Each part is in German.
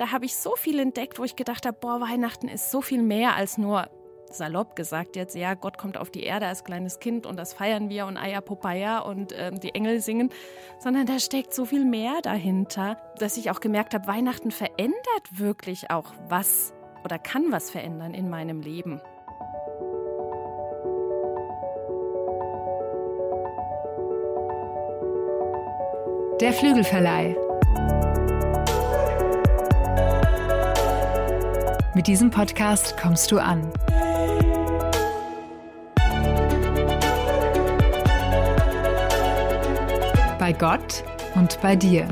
da habe ich so viel entdeckt, wo ich gedacht habe, boah, Weihnachten ist so viel mehr als nur salopp gesagt jetzt, ja, Gott kommt auf die Erde als kleines Kind und das feiern wir und Aya Popaya und äh, die Engel singen, sondern da steckt so viel mehr dahinter, dass ich auch gemerkt habe, Weihnachten verändert wirklich auch was oder kann was verändern in meinem Leben. Der Flügelverleih. Mit diesem Podcast kommst du an. Bei Gott und bei dir.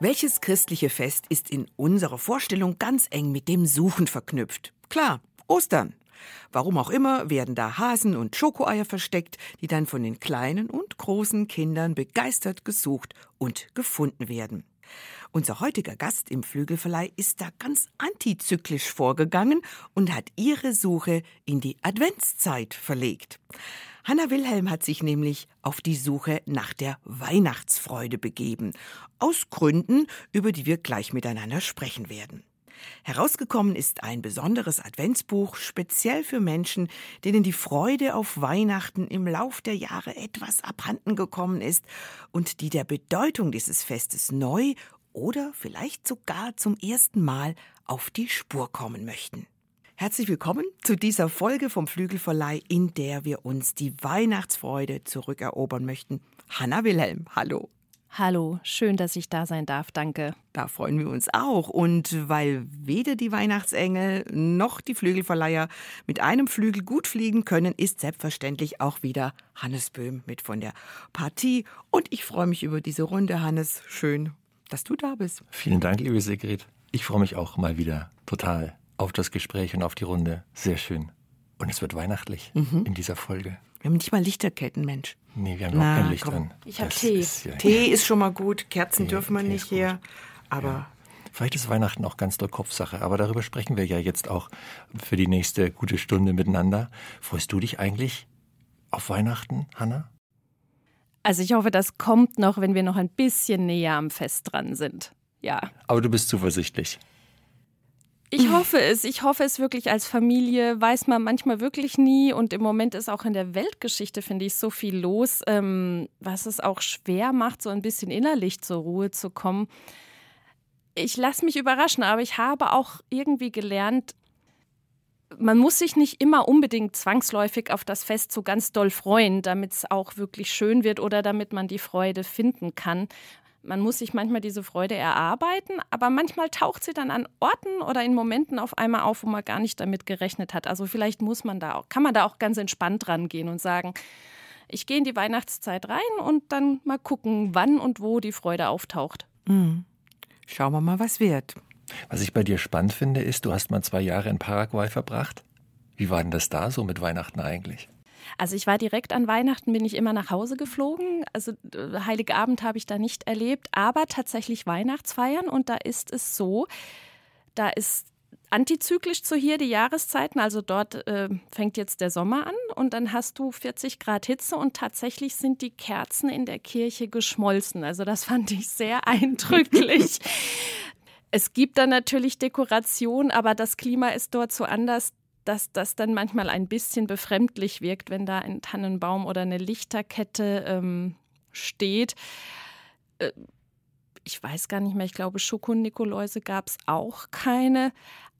Welches christliche Fest ist in unserer Vorstellung ganz eng mit dem Suchen verknüpft? Klar, Ostern. Warum auch immer werden da Hasen und Schokoeier versteckt, die dann von den kleinen und großen Kindern begeistert gesucht und gefunden werden. Unser heutiger Gast im Flügelverleih ist da ganz antizyklisch vorgegangen und hat ihre Suche in die Adventszeit verlegt. Hanna Wilhelm hat sich nämlich auf die Suche nach der Weihnachtsfreude begeben. Aus Gründen, über die wir gleich miteinander sprechen werden. Herausgekommen ist ein besonderes Adventsbuch speziell für Menschen, denen die Freude auf Weihnachten im Lauf der Jahre etwas abhanden gekommen ist und die der Bedeutung dieses Festes neu oder vielleicht sogar zum ersten Mal auf die Spur kommen möchten. Herzlich willkommen zu dieser Folge vom Flügelverleih, in der wir uns die Weihnachtsfreude zurückerobern möchten. Hanna Wilhelm, hallo. Hallo, schön, dass ich da sein darf, danke. Da freuen wir uns auch. Und weil weder die Weihnachtsengel noch die Flügelverleiher mit einem Flügel gut fliegen können, ist selbstverständlich auch wieder Hannes Böhm mit von der Partie. Und ich freue mich über diese Runde, Hannes. Schön, dass du da bist. Vielen Dank, liebe Sigrid. Ich freue mich auch mal wieder total auf das Gespräch und auf die Runde. Sehr schön. Und es wird weihnachtlich mhm. in dieser Folge. Wir haben nicht mal Lichterketten, Mensch. Nee, wir haben überhaupt kein Licht komm. an. Ich habe Tee. Ist, ja, Tee ist schon mal gut. Kerzen Tee, dürfen wir Tee nicht hier. Aber. Ja. Vielleicht ist Weihnachten auch ganz doll Kopfsache, aber darüber sprechen wir ja jetzt auch für die nächste gute Stunde miteinander. Freust du dich eigentlich auf Weihnachten, Hanna? Also ich hoffe, das kommt noch, wenn wir noch ein bisschen näher am Fest dran sind. Ja. Aber du bist zuversichtlich. Ich hoffe es. Ich hoffe es wirklich als Familie. Weiß man manchmal wirklich nie. Und im Moment ist auch in der Weltgeschichte, finde ich, so viel los, ähm, was es auch schwer macht, so ein bisschen innerlich zur Ruhe zu kommen. Ich lasse mich überraschen, aber ich habe auch irgendwie gelernt, man muss sich nicht immer unbedingt zwangsläufig auf das Fest so ganz doll freuen, damit es auch wirklich schön wird oder damit man die Freude finden kann. Man muss sich manchmal diese Freude erarbeiten, aber manchmal taucht sie dann an Orten oder in Momenten auf einmal auf, wo man gar nicht damit gerechnet hat. Also vielleicht muss man da auch, kann man da auch ganz entspannt rangehen und sagen, ich gehe in die Weihnachtszeit rein und dann mal gucken, wann und wo die Freude auftaucht. Mhm. Schauen wir mal, was wird. Was ich bei dir spannend finde, ist, du hast mal zwei Jahre in Paraguay verbracht. Wie war denn das da so mit Weihnachten eigentlich? Also ich war direkt an Weihnachten, bin ich immer nach Hause geflogen. Also Heiligabend habe ich da nicht erlebt, aber tatsächlich Weihnachtsfeiern. Und da ist es so, da ist antizyklisch zu hier die Jahreszeiten. Also dort äh, fängt jetzt der Sommer an und dann hast du 40 Grad Hitze und tatsächlich sind die Kerzen in der Kirche geschmolzen. Also das fand ich sehr eindrücklich. es gibt da natürlich Dekoration, aber das Klima ist dort so anders dass das dann manchmal ein bisschen befremdlich wirkt, wenn da ein Tannenbaum oder eine Lichterkette ähm, steht. Äh, ich weiß gar nicht mehr, ich glaube, Schokonikoläuse gab es auch keine.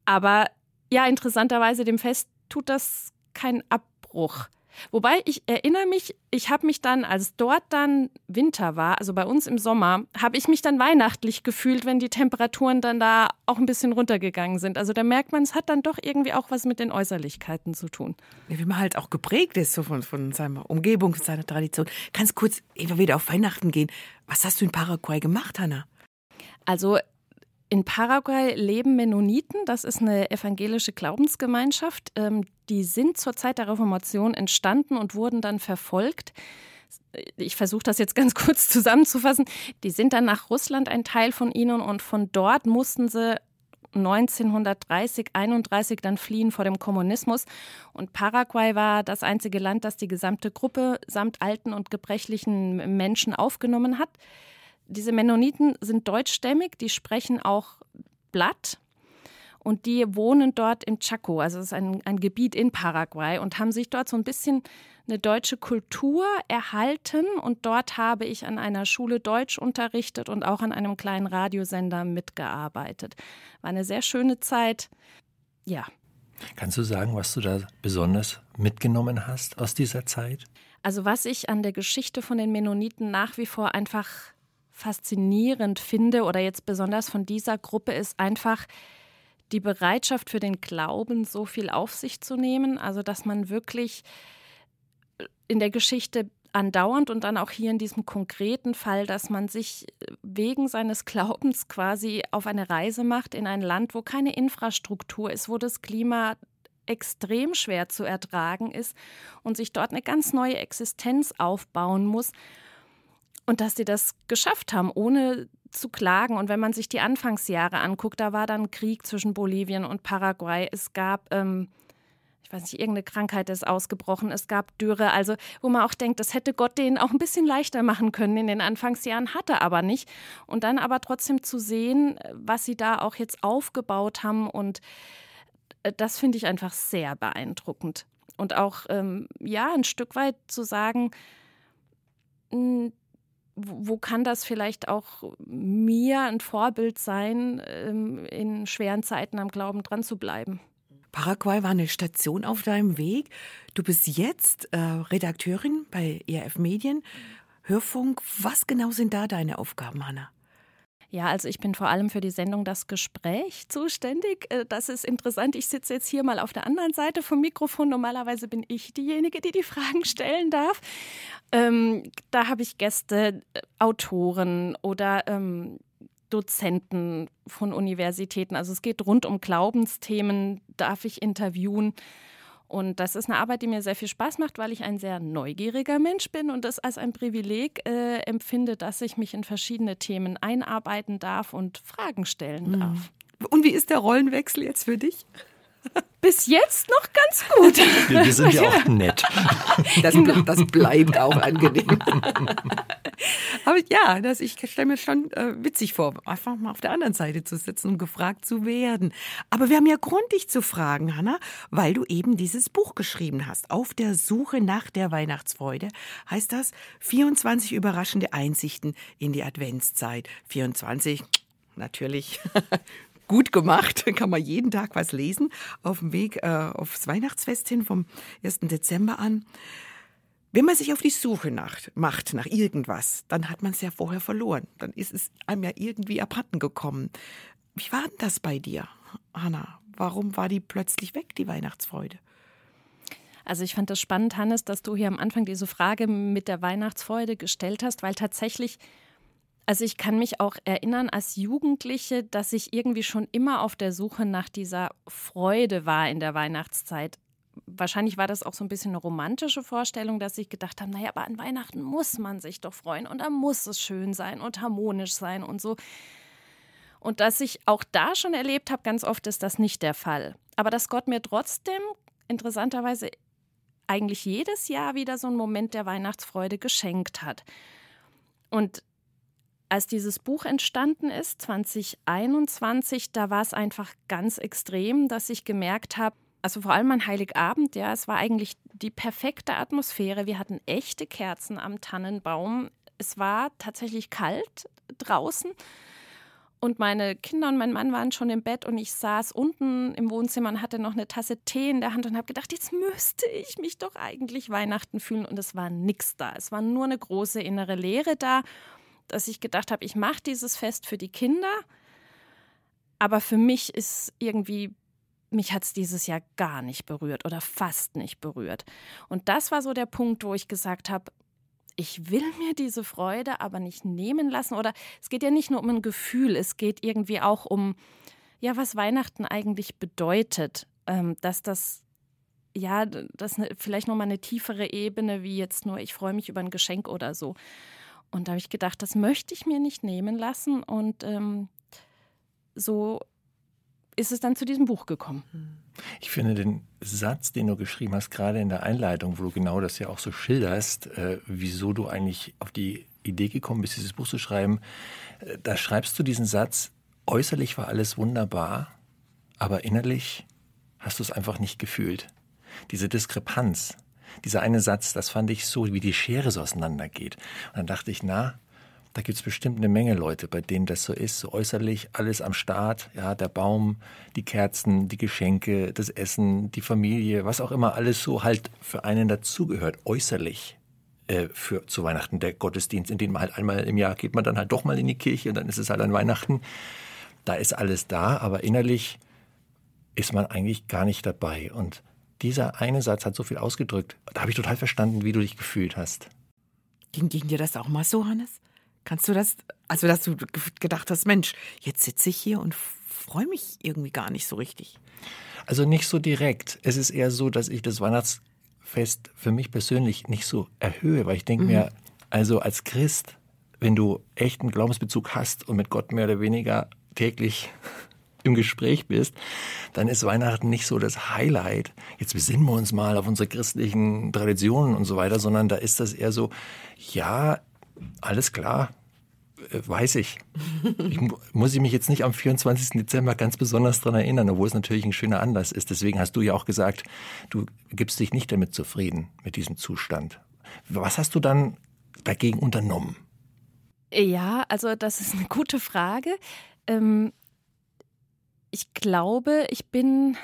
Aber ja, interessanterweise dem Fest tut das keinen Abbruch. Wobei ich erinnere mich, ich habe mich dann, als dort dann Winter war, also bei uns im Sommer, habe ich mich dann weihnachtlich gefühlt, wenn die Temperaturen dann da auch ein bisschen runtergegangen sind. Also da merkt man, es hat dann doch irgendwie auch was mit den Äußerlichkeiten zu tun. Ja, wie man halt auch geprägt ist so von, von seiner Umgebung, von seiner Tradition. Ganz kurz, immer wieder auf Weihnachten gehen. Was hast du in Paraguay gemacht, Hanna? Also in Paraguay leben Mennoniten, das ist eine evangelische Glaubensgemeinschaft. Ähm, die sind zur Zeit der Reformation entstanden und wurden dann verfolgt. Ich versuche das jetzt ganz kurz zusammenzufassen. Die sind dann nach Russland ein Teil von ihnen und von dort mussten sie 1930, 31 dann fliehen vor dem Kommunismus. Und Paraguay war das einzige Land, das die gesamte Gruppe samt alten und gebrechlichen Menschen aufgenommen hat. Diese Mennoniten sind deutschstämmig, die sprechen auch Blatt. Und die wohnen dort im Chaco, also es ist ein, ein Gebiet in Paraguay, und haben sich dort so ein bisschen eine deutsche Kultur erhalten. Und dort habe ich an einer Schule Deutsch unterrichtet und auch an einem kleinen Radiosender mitgearbeitet. War eine sehr schöne Zeit. Ja. Kannst du sagen, was du da besonders mitgenommen hast aus dieser Zeit? Also was ich an der Geschichte von den Mennoniten nach wie vor einfach faszinierend finde oder jetzt besonders von dieser Gruppe ist einfach die Bereitschaft für den Glauben, so viel auf sich zu nehmen. Also dass man wirklich in der Geschichte andauernd und dann auch hier in diesem konkreten Fall, dass man sich wegen seines Glaubens quasi auf eine Reise macht in ein Land, wo keine Infrastruktur ist, wo das Klima extrem schwer zu ertragen ist und sich dort eine ganz neue Existenz aufbauen muss und dass sie das geschafft haben, ohne zu klagen. Und wenn man sich die Anfangsjahre anguckt, da war dann Krieg zwischen Bolivien und Paraguay. Es gab, ähm, ich weiß nicht, irgendeine Krankheit ist ausgebrochen. Es gab Dürre. Also, wo man auch denkt, das hätte Gott denen auch ein bisschen leichter machen können in den Anfangsjahren, hatte aber nicht. Und dann aber trotzdem zu sehen, was sie da auch jetzt aufgebaut haben. Und äh, das finde ich einfach sehr beeindruckend. Und auch, ähm, ja, ein Stück weit zu sagen, wo kann das vielleicht auch mir ein Vorbild sein, ähm, in schweren Zeiten am Glauben dran zu bleiben? Paraguay war eine Station auf deinem Weg. Du bist jetzt äh, Redakteurin bei ERF Medien, Hörfunk. Was genau sind da deine Aufgaben, Hanna? Ja, also ich bin vor allem für die Sendung Das Gespräch zuständig. Äh, das ist interessant. Ich sitze jetzt hier mal auf der anderen Seite vom Mikrofon. Normalerweise bin ich diejenige, die die Fragen stellen darf. Ähm, da habe ich Gäste, äh, Autoren oder ähm, Dozenten von Universitäten. Also es geht rund um Glaubensthemen, darf ich interviewen. Und das ist eine Arbeit, die mir sehr viel Spaß macht, weil ich ein sehr neugieriger Mensch bin und das als ein Privileg äh, empfinde, dass ich mich in verschiedene Themen einarbeiten darf und Fragen stellen mhm. darf. Und wie ist der Rollenwechsel jetzt für dich? Bis jetzt noch ganz gut. Wir, wir sind ja auch nett. Das, das bleibt auch angenehm. Aber ja, das, ich stelle mir schon äh, witzig vor, einfach mal auf der anderen Seite zu sitzen und gefragt zu werden. Aber wir haben ja Grund, dich zu fragen, Hanna, weil du eben dieses Buch geschrieben hast. Auf der Suche nach der Weihnachtsfreude heißt das 24 überraschende Einsichten in die Adventszeit. 24 natürlich gut gemacht. Kann man jeden Tag was lesen auf dem Weg äh, aufs Weihnachtsfest hin vom 1. Dezember an. Wenn man sich auf die Suche nach, macht nach irgendwas, dann hat man es ja vorher verloren. Dann ist es einem ja irgendwie abhanden gekommen. Wie war denn das bei dir, Hanna? Warum war die plötzlich weg, die Weihnachtsfreude? Also ich fand das spannend, Hannes, dass du hier am Anfang diese Frage mit der Weihnachtsfreude gestellt hast, weil tatsächlich also ich kann mich auch erinnern als Jugendliche, dass ich irgendwie schon immer auf der Suche nach dieser Freude war in der Weihnachtszeit. Wahrscheinlich war das auch so ein bisschen eine romantische Vorstellung, dass ich gedacht habe, naja, aber an Weihnachten muss man sich doch freuen und da muss es schön sein und harmonisch sein und so. Und dass ich auch da schon erlebt habe, ganz oft ist das nicht der Fall. Aber dass Gott mir trotzdem interessanterweise eigentlich jedes Jahr wieder so einen Moment der Weihnachtsfreude geschenkt hat. Und als dieses Buch entstanden ist, 2021, da war es einfach ganz extrem, dass ich gemerkt habe, also vor allem an Heiligabend, ja, es war eigentlich die perfekte Atmosphäre. Wir hatten echte Kerzen am Tannenbaum. Es war tatsächlich kalt draußen. Und meine Kinder und mein Mann waren schon im Bett und ich saß unten im Wohnzimmer und hatte noch eine Tasse Tee in der Hand und habe gedacht, jetzt müsste ich mich doch eigentlich Weihnachten fühlen. Und es war nichts da. Es war nur eine große innere Leere da dass ich gedacht habe, ich mache dieses Fest für die Kinder, aber für mich ist irgendwie, mich hat es dieses Jahr gar nicht berührt oder fast nicht berührt. Und das war so der Punkt, wo ich gesagt habe, ich will mir diese Freude aber nicht nehmen lassen. Oder es geht ja nicht nur um ein Gefühl, es geht irgendwie auch um, ja, was Weihnachten eigentlich bedeutet. Ähm, dass das, ja, das ne, vielleicht nochmal eine tiefere Ebene, wie jetzt nur, ich freue mich über ein Geschenk oder so. Und da habe ich gedacht, das möchte ich mir nicht nehmen lassen. Und ähm, so ist es dann zu diesem Buch gekommen. Ich finde den Satz, den du geschrieben hast, gerade in der Einleitung, wo du genau das ja auch so schilderst, äh, wieso du eigentlich auf die Idee gekommen bist, dieses Buch zu schreiben, äh, da schreibst du diesen Satz, äußerlich war alles wunderbar, aber innerlich hast du es einfach nicht gefühlt. Diese Diskrepanz, dieser eine Satz, das fand ich so, wie die Schere so auseinandergeht. Und dann dachte ich, na, da gibt es bestimmt eine Menge Leute, bei denen das so ist, so äußerlich alles am Start, ja, der Baum, die Kerzen, die Geschenke, das Essen, die Familie, was auch immer alles so halt für einen dazugehört, äußerlich äh, für zu Weihnachten der Gottesdienst, in den man halt einmal im Jahr geht man dann halt doch mal in die Kirche und dann ist es halt an Weihnachten. Da ist alles da, aber innerlich ist man eigentlich gar nicht dabei. Und dieser eine Satz hat so viel ausgedrückt. Da habe ich total verstanden, wie du dich gefühlt hast. Ging, ging dir das auch mal so, Hannes? Kannst du das, also dass du gedacht hast, Mensch, jetzt sitze ich hier und freue mich irgendwie gar nicht so richtig? Also nicht so direkt. Es ist eher so, dass ich das Weihnachtsfest für mich persönlich nicht so erhöhe, weil ich denke mhm. mir, also als Christ, wenn du echten Glaubensbezug hast und mit Gott mehr oder weniger täglich im Gespräch bist, dann ist Weihnachten nicht so das Highlight. Jetzt besinnen wir uns mal auf unsere christlichen Traditionen und so weiter, sondern da ist das eher so, ja, alles klar, äh, weiß ich. ich. Muss ich mich jetzt nicht am 24. Dezember ganz besonders daran erinnern, obwohl es natürlich ein schöner Anlass ist. Deswegen hast du ja auch gesagt, du gibst dich nicht damit zufrieden, mit diesem Zustand. Was hast du dann dagegen unternommen? Ja, also das ist eine gute Frage. Ähm, ich glaube, ich bin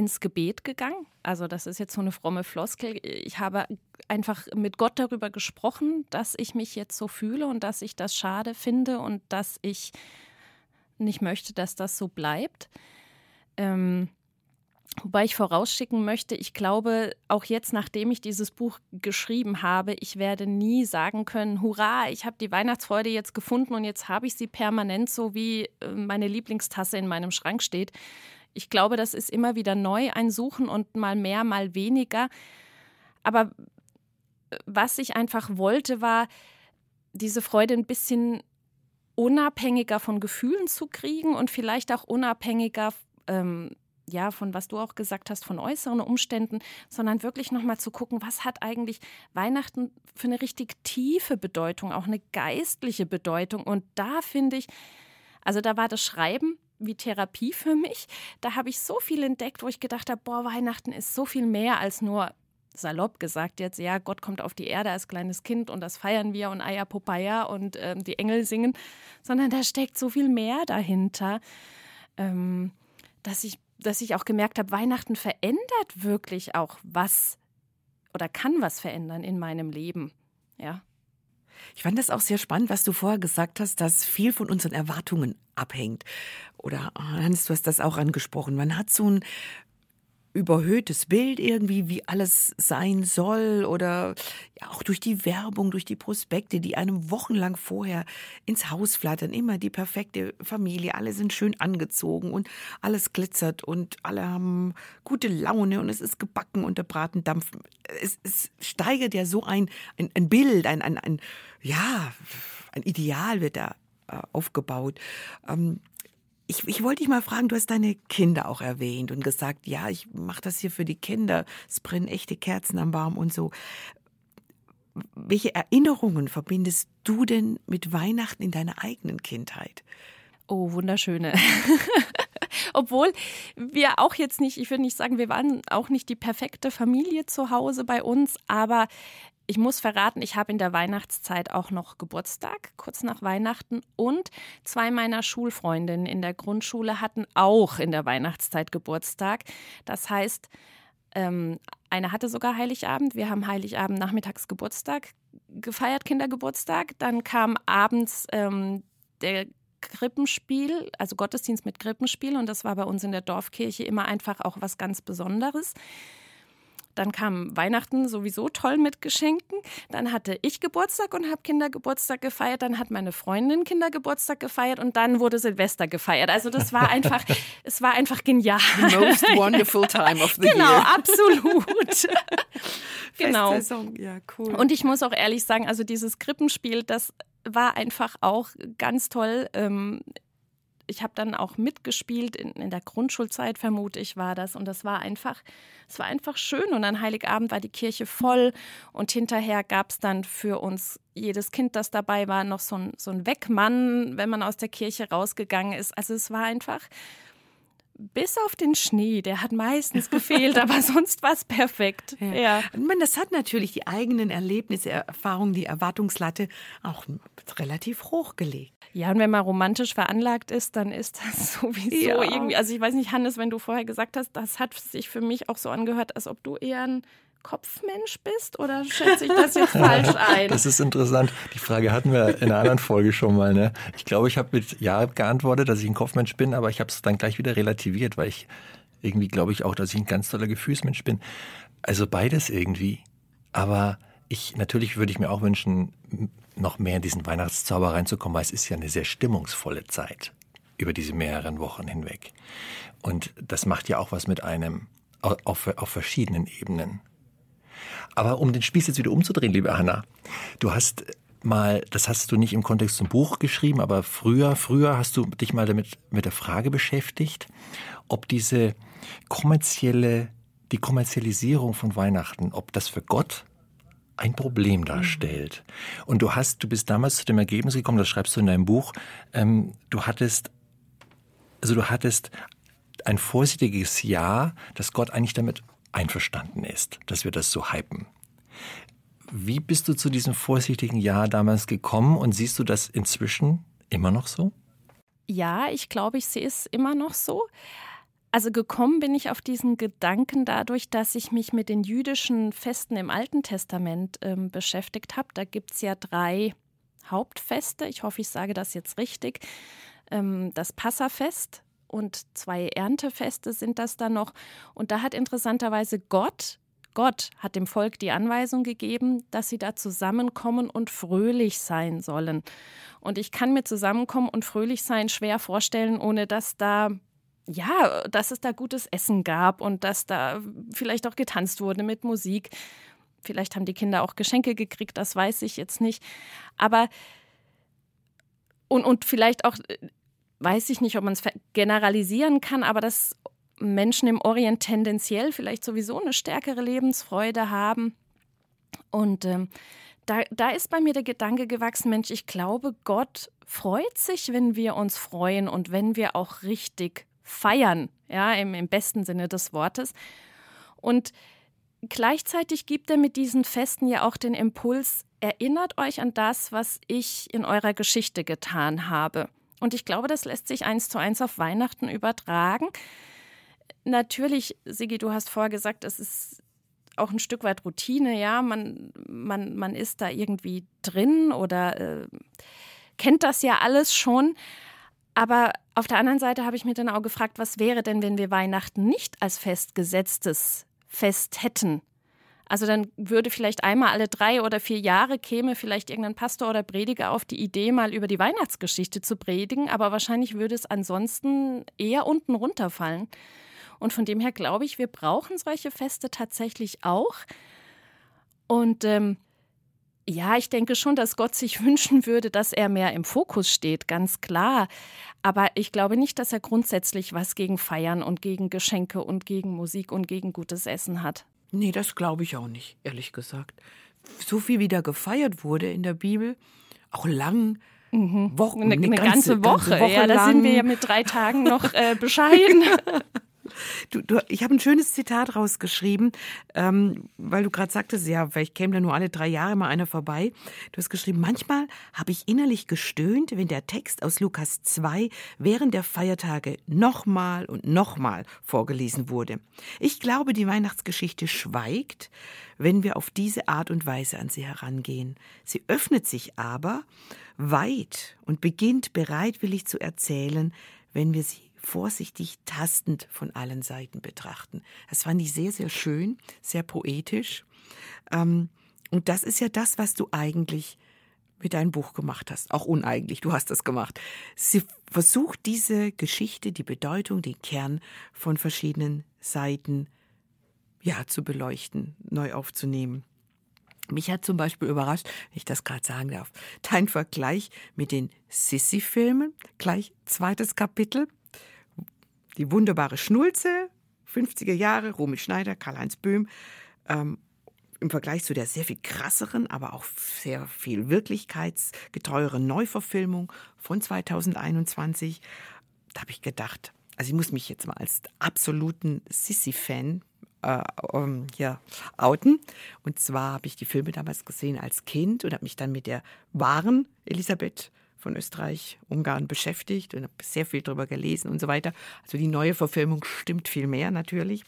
ins Gebet gegangen. Also das ist jetzt so eine fromme Floskel. Ich habe einfach mit Gott darüber gesprochen, dass ich mich jetzt so fühle und dass ich das schade finde und dass ich nicht möchte, dass das so bleibt. Ähm, wobei ich vorausschicken möchte, ich glaube, auch jetzt, nachdem ich dieses Buch geschrieben habe, ich werde nie sagen können, hurra, ich habe die Weihnachtsfreude jetzt gefunden und jetzt habe ich sie permanent so, wie äh, meine Lieblingstasse in meinem Schrank steht ich glaube, das ist immer wieder neu ein Suchen und mal mehr, mal weniger. Aber äh, was ich einfach wollte, war diese Freude ein bisschen unabhängiger von Gefühlen zu kriegen und vielleicht auch unabhängiger ähm, ja, von was du auch gesagt hast, von äußeren Umständen, sondern wirklich nochmal zu gucken, was hat eigentlich Weihnachten für eine richtig tiefe Bedeutung, auch eine geistliche Bedeutung. Und da finde ich, also da war das Schreiben wie Therapie für mich. Da habe ich so viel entdeckt, wo ich gedacht habe, boah, Weihnachten ist so viel mehr als nur salopp gesagt jetzt, ja, Gott kommt auf die Erde als kleines Kind und das feiern wir und Aya Popaya und ähm, die Engel singen, sondern da steckt so viel mehr dahinter, ähm, dass, ich, dass ich auch gemerkt habe, Weihnachten verändert wirklich auch was oder kann was verändern in meinem Leben. Ja. Ich fand das auch sehr spannend, was du vorher gesagt hast, dass viel von unseren Erwartungen abhängt. Oder Hans, du hast das auch angesprochen. Man hat so ein überhöhtes Bild irgendwie, wie alles sein soll oder ja, auch durch die Werbung, durch die Prospekte, die einem wochenlang vorher ins Haus flattern, immer die perfekte Familie, alle sind schön angezogen und alles glitzert und alle haben gute Laune und es ist gebacken und der Braten dampft. Es, es steigert ja so ein, ein, ein Bild, ein, ein, ein, ja, ein Ideal wird da äh, aufgebaut. Ähm, ich, ich wollte dich mal fragen, du hast deine Kinder auch erwähnt und gesagt, ja, ich mache das hier für die Kinder. Es brennen echte Kerzen am Baum und so. Welche Erinnerungen verbindest du denn mit Weihnachten in deiner eigenen Kindheit? Oh, wunderschöne. Obwohl wir auch jetzt nicht, ich würde nicht sagen, wir waren auch nicht die perfekte Familie zu Hause bei uns, aber ich muss verraten, ich habe in der Weihnachtszeit auch noch Geburtstag, kurz nach Weihnachten. Und zwei meiner Schulfreundinnen in der Grundschule hatten auch in der Weihnachtszeit Geburtstag. Das heißt, ähm, eine hatte sogar Heiligabend. Wir haben Heiligabend nachmittags Geburtstag gefeiert, Kindergeburtstag. Dann kam abends ähm, der Krippenspiel, also Gottesdienst mit Krippenspiel. Und das war bei uns in der Dorfkirche immer einfach auch was ganz Besonderes. Dann kam Weihnachten sowieso toll mit Geschenken. Dann hatte ich Geburtstag und habe Kindergeburtstag gefeiert. Dann hat meine Freundin Kindergeburtstag gefeiert und dann wurde Silvester gefeiert. Also das war einfach, es war einfach genial. The most wonderful time of the genau, year. Genau, absolut. genau. Ja, cool. Und ich muss auch ehrlich sagen, also dieses Krippenspiel, das war einfach auch ganz toll. Ähm, ich habe dann auch mitgespielt, in, in, der Grundschulzeit vermute ich war das. Und das war einfach, es war einfach schön. Und an Heiligabend war die Kirche voll und hinterher gab es dann für uns, jedes Kind, das dabei war, noch so ein, so ein Wegmann, wenn man aus der Kirche rausgegangen ist. Also es war einfach bis auf den Schnee, der hat meistens gefehlt, aber sonst war es perfekt. Ja. ja. Man, das hat natürlich die eigenen Erlebnisse, Erfahrungen, die Erwartungslatte auch relativ hoch gelegt. Ja, und wenn man romantisch veranlagt ist, dann ist das sowieso ja. irgendwie. Also ich weiß nicht, Hannes, wenn du vorher gesagt hast, das hat sich für mich auch so angehört, als ob du eher ein Kopfmensch bist oder schätze ich das jetzt falsch ein? Das ist interessant. Die Frage hatten wir in einer anderen Folge schon mal. Ne? Ich glaube, ich habe mit Ja geantwortet, dass ich ein Kopfmensch bin, aber ich habe es dann gleich wieder relativiert, weil ich irgendwie glaube ich auch, dass ich ein ganz toller Gefühlsmensch bin. Also beides irgendwie. Aber ich natürlich würde ich mir auch wünschen, noch mehr in diesen Weihnachtszauber reinzukommen, weil es ist ja eine sehr stimmungsvolle Zeit über diese mehreren Wochen hinweg. Und das macht ja auch was mit einem auf, auf verschiedenen Ebenen. Aber um den Spieß jetzt wieder umzudrehen, liebe Hanna, du hast mal, das hast du nicht im Kontext zum Buch geschrieben, aber früher, früher hast du dich mal damit mit der Frage beschäftigt, ob diese kommerzielle, die Kommerzialisierung von Weihnachten, ob das für Gott ein Problem darstellt. Und du hast, du bist damals zu dem Ergebnis gekommen, das schreibst du in deinem Buch, ähm, du hattest, also du hattest ein vorsichtiges Ja, dass Gott eigentlich damit einverstanden ist, dass wir das so hypen. Wie bist du zu diesem vorsichtigen Ja damals gekommen und siehst du das inzwischen immer noch so? Ja, ich glaube, ich sehe es immer noch so. Also gekommen bin ich auf diesen Gedanken dadurch, dass ich mich mit den jüdischen Festen im Alten Testament ähm, beschäftigt habe. Da gibt es ja drei Hauptfeste. Ich hoffe, ich sage das jetzt richtig. Ähm, das Passafest, und zwei Erntefeste sind das dann noch. Und da hat interessanterweise Gott, Gott hat dem Volk die Anweisung gegeben, dass sie da zusammenkommen und fröhlich sein sollen. Und ich kann mir zusammenkommen und fröhlich sein schwer vorstellen, ohne dass da ja, dass es da gutes Essen gab und dass da vielleicht auch getanzt wurde mit Musik. Vielleicht haben die Kinder auch Geschenke gekriegt, das weiß ich jetzt nicht. Aber und, und vielleicht auch weiß ich nicht, ob man es generalisieren kann, aber dass Menschen im Orient tendenziell vielleicht sowieso eine stärkere Lebensfreude haben. Und ähm, da, da ist bei mir der Gedanke gewachsen, Mensch, ich glaube, Gott freut sich, wenn wir uns freuen und wenn wir auch richtig feiern, ja, im, im besten Sinne des Wortes. Und gleichzeitig gibt er mit diesen Festen ja auch den Impuls, erinnert euch an das, was ich in eurer Geschichte getan habe. Und ich glaube, das lässt sich eins zu eins auf Weihnachten übertragen. Natürlich, Sigi, du hast vorher gesagt, es ist auch ein Stück weit Routine, ja. Man, man, man ist da irgendwie drin oder äh, kennt das ja alles schon. Aber auf der anderen Seite habe ich mir dann auch gefragt, was wäre denn, wenn wir Weihnachten nicht als festgesetztes Fest hätten? Also dann würde vielleicht einmal alle drei oder vier Jahre käme vielleicht irgendein Pastor oder Prediger auf die Idee, mal über die Weihnachtsgeschichte zu predigen, aber wahrscheinlich würde es ansonsten eher unten runterfallen. Und von dem her glaube ich, wir brauchen solche Feste tatsächlich auch. Und ähm, ja, ich denke schon, dass Gott sich wünschen würde, dass er mehr im Fokus steht, ganz klar. Aber ich glaube nicht, dass er grundsätzlich was gegen Feiern und gegen Geschenke und gegen Musik und gegen gutes Essen hat. Nee, das glaube ich auch nicht, ehrlich gesagt. So viel wie da gefeiert wurde in der Bibel, auch lang, Mhm. Wochen, eine, eine, ganze, ganze, Woche. Ganze Woche ja, da sind wir ja mit drei Tagen noch äh, bescheiden. Du, du, ich habe ein schönes Zitat rausgeschrieben, ähm, weil du gerade sagtest, ja, vielleicht käme da nur alle drei Jahre mal einer vorbei. Du hast geschrieben, manchmal habe ich innerlich gestöhnt, wenn der Text aus Lukas 2 während der Feiertage nochmal und nochmal vorgelesen wurde. Ich glaube, die Weihnachtsgeschichte schweigt, wenn wir auf diese Art und Weise an sie herangehen. Sie öffnet sich aber weit und beginnt bereitwillig zu erzählen, wenn wir sie vorsichtig tastend von allen Seiten betrachten. Das fand ich sehr, sehr schön, sehr poetisch. Ähm, und das ist ja das, was du eigentlich mit deinem Buch gemacht hast. Auch uneigentlich, du hast das gemacht. Sie versucht diese Geschichte, die Bedeutung, den Kern von verschiedenen Seiten ja, zu beleuchten, neu aufzunehmen. Mich hat zum Beispiel überrascht, wenn ich das gerade sagen darf, dein Vergleich mit den Sissi-Filmen. Gleich zweites Kapitel. Die wunderbare Schnulze, 50er Jahre, Romy Schneider, Karl-Heinz Böhm. Ähm, Im Vergleich zu der sehr viel krasseren, aber auch sehr viel wirklichkeitsgetreueren Neuverfilmung von 2021. Da habe ich gedacht, also ich muss mich jetzt mal als absoluten Sissi-Fan äh, um, ja, outen. Und zwar habe ich die Filme damals gesehen als Kind und habe mich dann mit der wahren Elisabeth von Österreich, Ungarn beschäftigt und habe sehr viel darüber gelesen und so weiter. Also die neue Verfilmung stimmt viel mehr natürlich.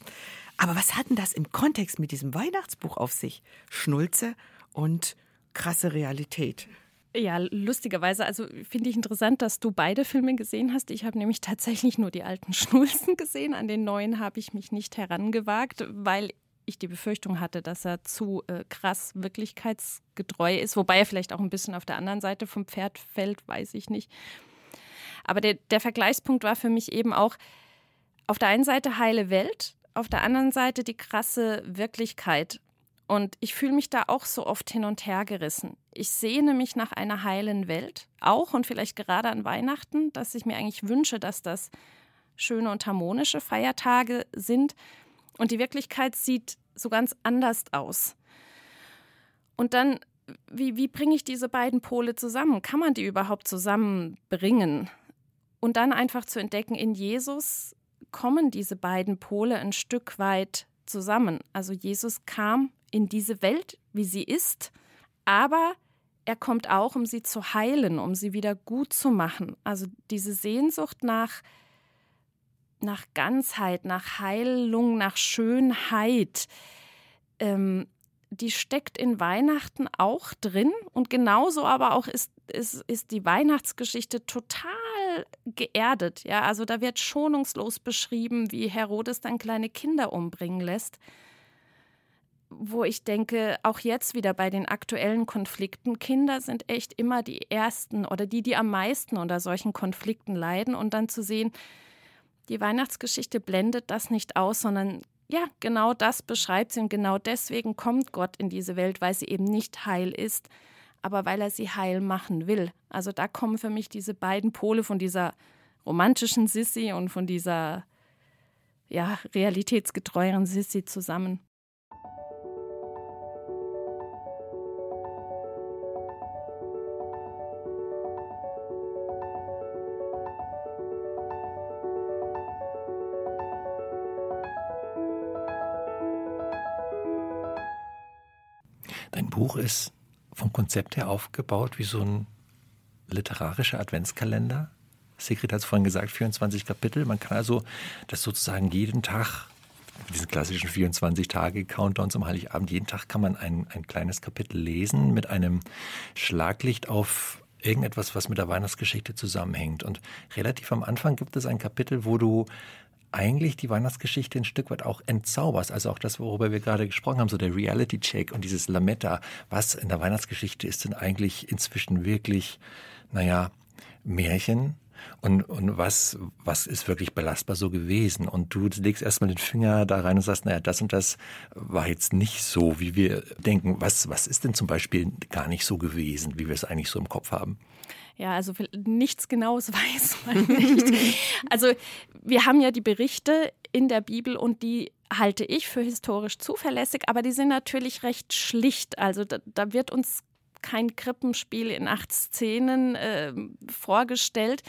Aber was hat denn das im Kontext mit diesem Weihnachtsbuch auf sich? Schnulze und krasse Realität. Ja, lustigerweise, also finde ich interessant, dass du beide Filme gesehen hast. Ich habe nämlich tatsächlich nur die alten Schnulzen gesehen. An den neuen habe ich mich nicht herangewagt, weil ich die Befürchtung hatte, dass er zu äh, krass wirklichkeitsgetreu ist. Wobei er vielleicht auch ein bisschen auf der anderen Seite vom Pferd fällt, weiß ich nicht. Aber der, der Vergleichspunkt war für mich eben auch auf der einen Seite heile Welt, auf der anderen Seite die krasse Wirklichkeit. Und ich fühle mich da auch so oft hin und her gerissen. Ich sehne mich nach einer heilen Welt, auch und vielleicht gerade an Weihnachten, dass ich mir eigentlich wünsche, dass das schöne und harmonische Feiertage sind. Und die Wirklichkeit sieht so ganz anders aus. Und dann, wie, wie bringe ich diese beiden Pole zusammen? Kann man die überhaupt zusammenbringen? Und dann einfach zu entdecken, in Jesus kommen diese beiden Pole ein Stück weit zusammen. Also Jesus kam in diese Welt, wie sie ist, aber er kommt auch, um sie zu heilen, um sie wieder gut zu machen. Also diese Sehnsucht nach, nach Ganzheit, nach Heilung, nach Schönheit, ähm, die steckt in Weihnachten auch drin. Und genauso aber auch ist, ist, ist die Weihnachtsgeschichte total geerdet. Ja, also da wird schonungslos beschrieben, wie Herodes dann kleine Kinder umbringen lässt wo ich denke, auch jetzt wieder bei den aktuellen Konflikten, Kinder sind echt immer die Ersten oder die, die am meisten unter solchen Konflikten leiden. Und dann zu sehen, die Weihnachtsgeschichte blendet das nicht aus, sondern ja, genau das beschreibt sie und genau deswegen kommt Gott in diese Welt, weil sie eben nicht heil ist, aber weil er sie heil machen will. Also da kommen für mich diese beiden Pole von dieser romantischen Sissi und von dieser ja, realitätsgetreueren Sissi zusammen. Buch ist vom Konzept her aufgebaut wie so ein literarischer Adventskalender. Sigrid hat es vorhin gesagt, 24 Kapitel. Man kann also das sozusagen jeden Tag, diesen klassischen 24 Tage Countdown zum Heiligabend, jeden Tag kann man ein, ein kleines Kapitel lesen mit einem Schlaglicht auf irgendetwas, was mit der Weihnachtsgeschichte zusammenhängt. Und relativ am Anfang gibt es ein Kapitel, wo du eigentlich die Weihnachtsgeschichte ein Stück weit auch entzauberst. Also auch das, worüber wir gerade gesprochen haben, so der Reality-Check und dieses Lametta. Was in der Weihnachtsgeschichte ist denn eigentlich inzwischen wirklich, naja, Märchen? Und, und was, was ist wirklich belastbar so gewesen? Und du legst erstmal den Finger da rein und sagst, naja, das und das war jetzt nicht so, wie wir denken. Was, was ist denn zum Beispiel gar nicht so gewesen, wie wir es eigentlich so im Kopf haben? Ja, also nichts Genaues weiß man nicht. Also wir haben ja die Berichte in der Bibel und die halte ich für historisch zuverlässig, aber die sind natürlich recht schlicht. Also da, da wird uns kein Krippenspiel in acht Szenen äh, vorgestellt.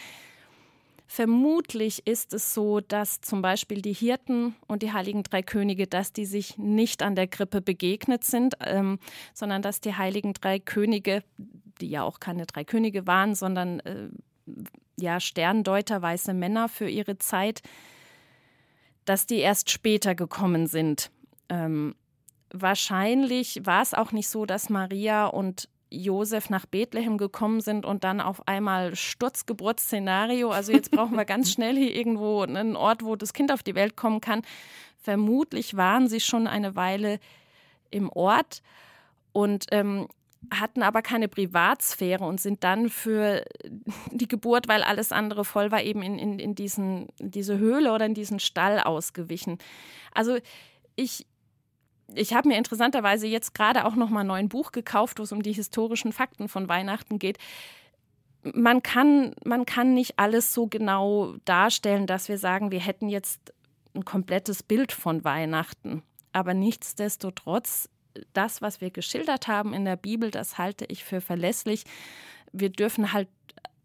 Vermutlich ist es so, dass zum Beispiel die Hirten und die heiligen drei Könige, dass die sich nicht an der Krippe begegnet sind, ähm, sondern dass die heiligen drei Könige, die ja auch keine drei Könige waren, sondern äh, ja Sterndeuter, weiße Männer für ihre Zeit, dass die erst später gekommen sind. Ähm, wahrscheinlich war es auch nicht so, dass Maria und Josef nach Bethlehem gekommen sind und dann auf einmal Sturzgeburtsszenario. Also jetzt brauchen wir ganz schnell hier irgendwo einen Ort, wo das Kind auf die Welt kommen kann. Vermutlich waren sie schon eine Weile im Ort und ähm, hatten aber keine Privatsphäre und sind dann für die Geburt, weil alles andere voll war, eben in, in, in, diesen, in diese Höhle oder in diesen Stall ausgewichen. Also ich, ich habe mir interessanterweise jetzt gerade auch noch mal ein neues Buch gekauft, wo es um die historischen Fakten von Weihnachten geht. Man kann, man kann nicht alles so genau darstellen, dass wir sagen, wir hätten jetzt ein komplettes Bild von Weihnachten. Aber nichtsdestotrotz, das, was wir geschildert haben in der Bibel, das halte ich für verlässlich. Wir dürfen halt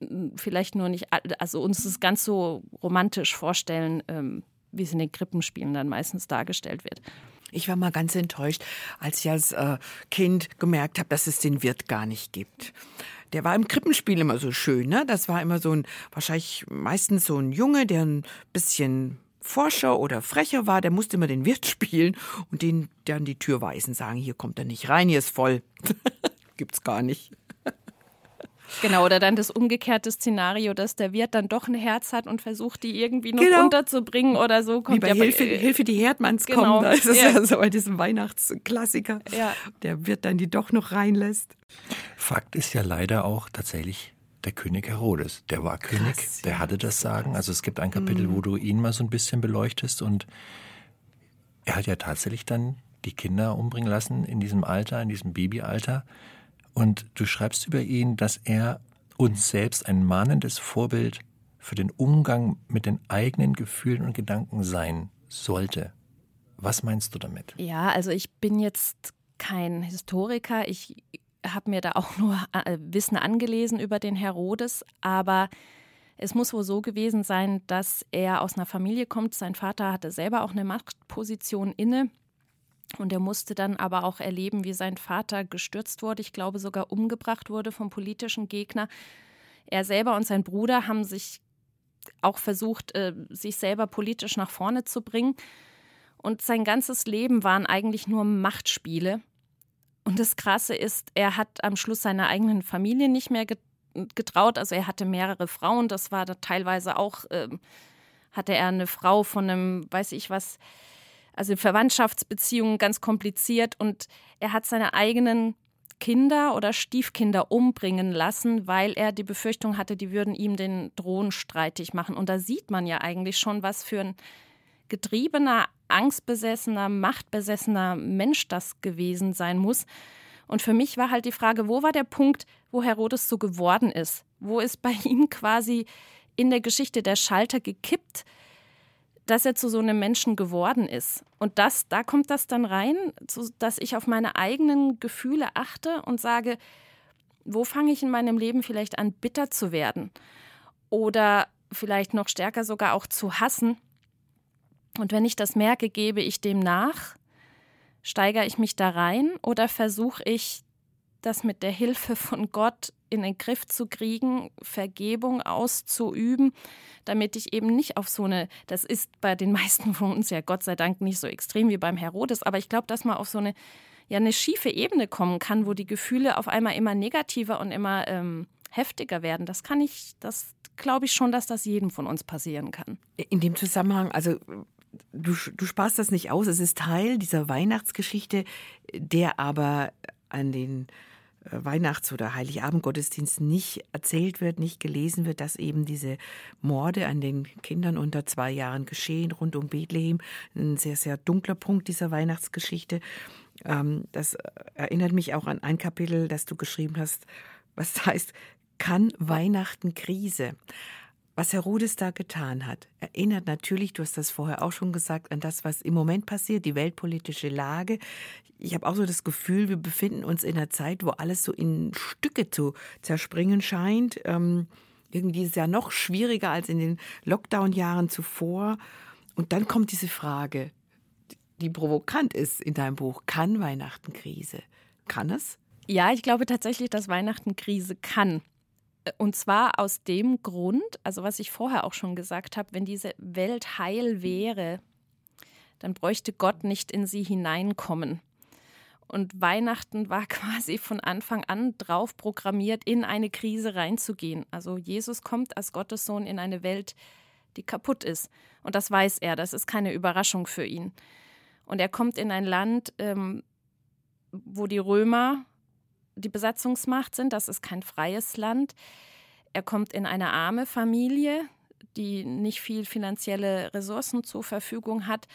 äh, vielleicht nur nicht, also uns das ganz so romantisch vorstellen, ähm, wie es in den Krippenspielen dann meistens dargestellt wird. Ich war mal ganz enttäuscht, als ich als äh, Kind gemerkt habe, dass es den Wirt gar nicht gibt. Der war im Krippenspiel immer so schön, ne? Das war immer so ein, wahrscheinlich meistens so ein Junge, der ein bisschen forscher oder frecher war, der musste immer den Wirt spielen und den dann die Tür weisen, sagen, hier kommt er nicht rein, hier ist voll. Gibt's gar nicht. Genau, oder dann das umgekehrte Szenario, dass der Wirt dann doch ein Herz hat und versucht, die irgendwie noch Genau. unterzubringen oder so. Kommt Wie bei ja Hilfe, äh, Hilfe die Herdmanns genau. kommen, da ist es Ja. ja. so bei diesem Weihnachtsklassiker. Ja. Der Wirt dann die doch noch reinlässt. Fakt ist ja leider auch tatsächlich der König Herodes. Der war König, Krass, der hatte das Sagen. Also es gibt ein Kapitel, wo du ihn mal so ein bisschen beleuchtest und er hat ja tatsächlich dann die Kinder umbringen lassen in diesem Alter, in diesem Babyalter. Und du schreibst über ihn, dass er uns selbst ein mahnendes Vorbild für den Umgang mit den eigenen Gefühlen und Gedanken sein sollte. Was meinst du damit? Ja, also ich bin jetzt kein Historiker. Ich habe mir da auch nur äh, Wissen angelesen über den Herodes, aber es muss wohl so gewesen sein, dass er aus einer Familie kommt. Sein Vater hatte selber auch eine Machtposition inne. Und er musste dann aber auch erleben, wie sein Vater gestürzt wurde, ich glaube sogar umgebracht wurde vom politischen Gegner. Er selber und sein Bruder haben sich auch versucht, äh, sich selber politisch nach vorne zu bringen. Und sein ganzes Leben waren eigentlich nur Machtspiele. Und das Krasse ist, er hat am Schluss seiner eigenen Familie nicht mehr getraut. Also er hatte mehrere Frauen. Das war da teilweise auch, äh, hatte er eine Frau von einem, weiß ich was, also Verwandtschaftsbeziehungen ganz kompliziert. Und er hat seine eigenen Kinder oder Stiefkinder umbringen lassen, weil er die Befürchtung hatte, die würden ihm den Thron streitig machen. Und da sieht man ja eigentlich schon, was für ein getriebener, angstbesessener, machtbesessener Mensch das gewesen sein muss. Und für mich war halt die Frage, wo war der Punkt, wo Herodes so geworden ist? Wo ist bei ihm quasi in der Geschichte der Schalter gekippt, dass er zu so einem Menschen geworden ist? Und das, da kommt das dann rein, dass ich auf meine eigenen Gefühle achte und sage, wo fange ich in meinem Leben vielleicht an, bitter zu werden? Oder vielleicht noch stärker sogar auch zu hassen? Und wenn ich das merke, gebe ich dem nach? Steigere ich mich da rein oder versuche ich, das mit der Hilfe von Gott in den Griff zu kriegen, Vergebung auszuüben, damit ich eben nicht auf so eine, das ist bei den meisten von uns ja Gott sei Dank nicht so extrem wie beim Herodes, aber ich glaube, dass man auf so eine, ja, eine schiefe Ebene kommen kann, wo die Gefühle auf einmal immer negativer und immer ähm, heftiger werden. Das kann ich, das glaube ich schon, dass das jedem von uns passieren kann. In dem Zusammenhang, also du, du sparst das nicht aus, es ist Teil dieser Weihnachtsgeschichte, der aber an den äh, Weihnachts- oder Heiligabend-Gottesdiensten nicht erzählt wird, nicht gelesen wird, dass eben diese Morde an den Kindern unter zwei Jahren geschehen, rund um Bethlehem. Ein sehr, sehr dunkler Punkt dieser Weihnachtsgeschichte. Ähm, das erinnert mich auch an ein Kapitel, das du geschrieben hast, was heißt, kann Weihnachten Krise? Was Herodes da getan hat, erinnert natürlich, du hast das vorher auch schon gesagt, an das, was im Moment passiert, die weltpolitische Lage. Ich habe auch so das Gefühl, wir befinden uns in einer Zeit, wo alles so in Stücke zu zerspringen scheint. Ähm, irgendwie ist es ja noch schwieriger als in den Lockdown-Jahren zuvor. Und dann kommt diese Frage, die provokant ist in deinem Buch. Kann Weihnachten Krise? Kann es? Ja, ich glaube tatsächlich, dass Weihnachten Krise kann. Und zwar aus dem Grund, also was ich vorher auch schon gesagt habe, wenn diese Welt heil wäre, dann bräuchte Gott nicht in sie hineinkommen. Und Weihnachten war quasi von Anfang an drauf programmiert, in eine Krise reinzugehen. Also Jesus kommt als Gottes Sohn in eine Welt, die kaputt ist. Und das weiß er, das ist keine Überraschung für ihn. Und er kommt in ein Land, ähm, wo die Römer die Besatzungsmacht sind. Das ist kein freies Land. Er kommt in eine arme Familie, die nicht viel finanzielle Ressourcen zur Verfügung hat.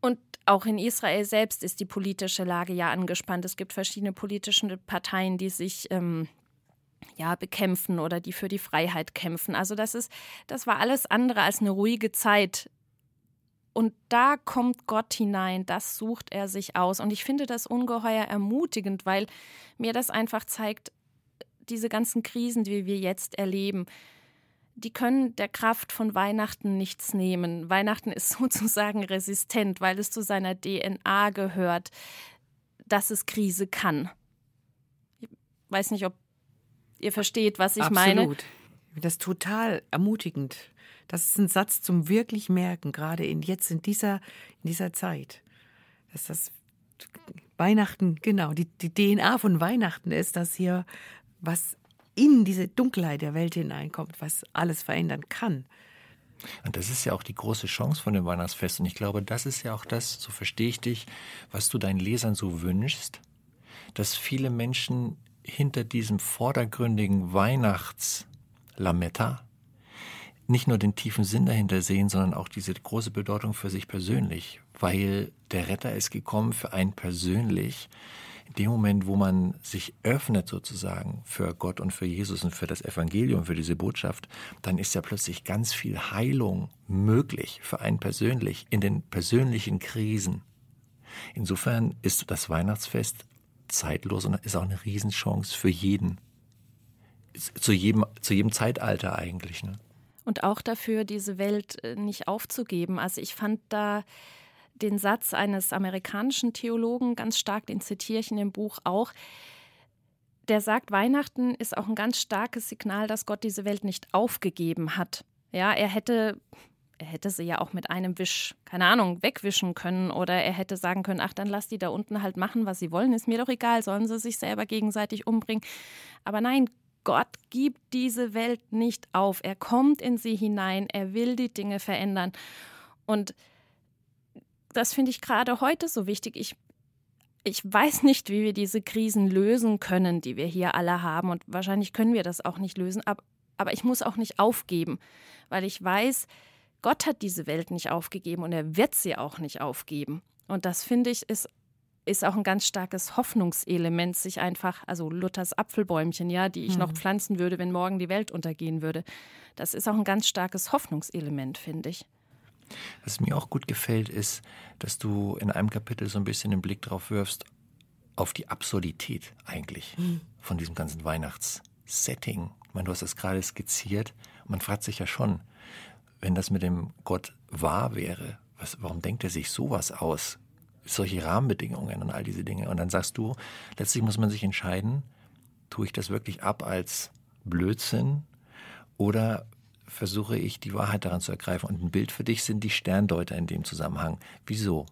Und auch in Israel selbst ist die politische Lage ja angespannt. Es gibt verschiedene politische Parteien, die sich ähm, ja, bekämpfen oder die für die Freiheit kämpfen. Also das ist, das war alles andere als eine ruhige Zeit. Und da kommt Gott hinein, das sucht er sich aus. Und ich finde das ungeheuer ermutigend, weil mir das einfach zeigt, diese ganzen Krisen, die wir jetzt erleben, die können der Kraft von Weihnachten nichts nehmen. Weihnachten ist sozusagen resistent, weil es zu seiner DNA gehört, dass es Krise kann. Ich weiß nicht, ob ihr versteht, was ich Absolut. meine. Absolut. Das ist total ermutigend. Das ist ein Satz zum wirklich merken, gerade in jetzt in dieser, in dieser Zeit. Dass das Weihnachten, genau, die, die DNA von Weihnachten ist, dass hier was in diese Dunkelheit der Welt hineinkommt, was alles verändern kann. Und das ist ja auch die große Chance von dem Weihnachtsfest. Und ich glaube, das ist ja auch das, so verstehe ich dich, was du deinen Lesern so wünschst, dass viele Menschen hinter diesem vordergründigen Weihnachtslametta nicht nur den tiefen Sinn dahinter sehen, sondern auch diese große Bedeutung für sich persönlich, weil der Retter ist gekommen für einen persönlich. In dem Moment, wo man sich öffnet sozusagen für Gott und für Jesus und für das Evangelium, für diese Botschaft, dann ist ja plötzlich ganz viel Heilung möglich für einen persönlich in den persönlichen Krisen. Insofern ist das Weihnachtsfest zeitlos und ist auch eine Riesenchance für jeden. Zu jedem, zu jedem Zeitalter eigentlich. Ne? Und auch dafür, diese Welt äh, nicht aufzugeben. Also ich fand da den Satz eines amerikanischen Theologen ganz stark, den zitiere ich in dem Buch auch. Der sagt, Weihnachten ist auch ein ganz starkes Signal, dass Gott diese Welt nicht aufgegeben hat. Ja, er hätte er hätte sie ja auch mit einem Wisch, keine Ahnung, wegwischen können oder er hätte sagen können, ach, dann lass die da unten halt machen, was sie wollen, ist mir doch egal, sollen sie sich selber gegenseitig umbringen. Aber nein, Gott gibt diese Welt nicht auf. Er kommt in sie hinein, er will die Dinge verändern. Und das finde ich gerade heute so wichtig. Ich, ich weiß nicht, wie wir diese Krisen lösen können, die wir hier alle haben. Und wahrscheinlich können wir das auch nicht lösen. Aber, aber ich muss auch nicht aufgeben, weil ich weiß, Gott hat diese Welt nicht aufgegeben und er wird sie auch nicht aufgeben. Und das finde ich ist, ist auch ein ganz starkes Hoffnungselement, sich einfach, also Luthers Apfelbäumchen, ja, die ich mhm. noch pflanzen würde, wenn morgen die Welt untergehen würde. Das ist auch ein ganz starkes Hoffnungselement, finde ich. Was mir auch gut gefällt, ist, dass du in einem Kapitel so ein bisschen den Blick drauf wirfst, auf die Absurdität eigentlich mhm. von diesem ganzen Weihnachtssetting. Ich meine, du hast das gerade skizziert. Man fragt sich ja schon, wenn das mit dem Gott wahr wäre, was, warum denkt er sich sowas aus? Solche Rahmenbedingungen und all diese Dinge. Und dann sagst du, letztlich muss man sich entscheiden, tue ich das wirklich ab als Blödsinn oder versuche ich die Wahrheit daran zu ergreifen. Und ein Bild für dich sind die Sterndeuter in dem Zusammenhang. Wieso?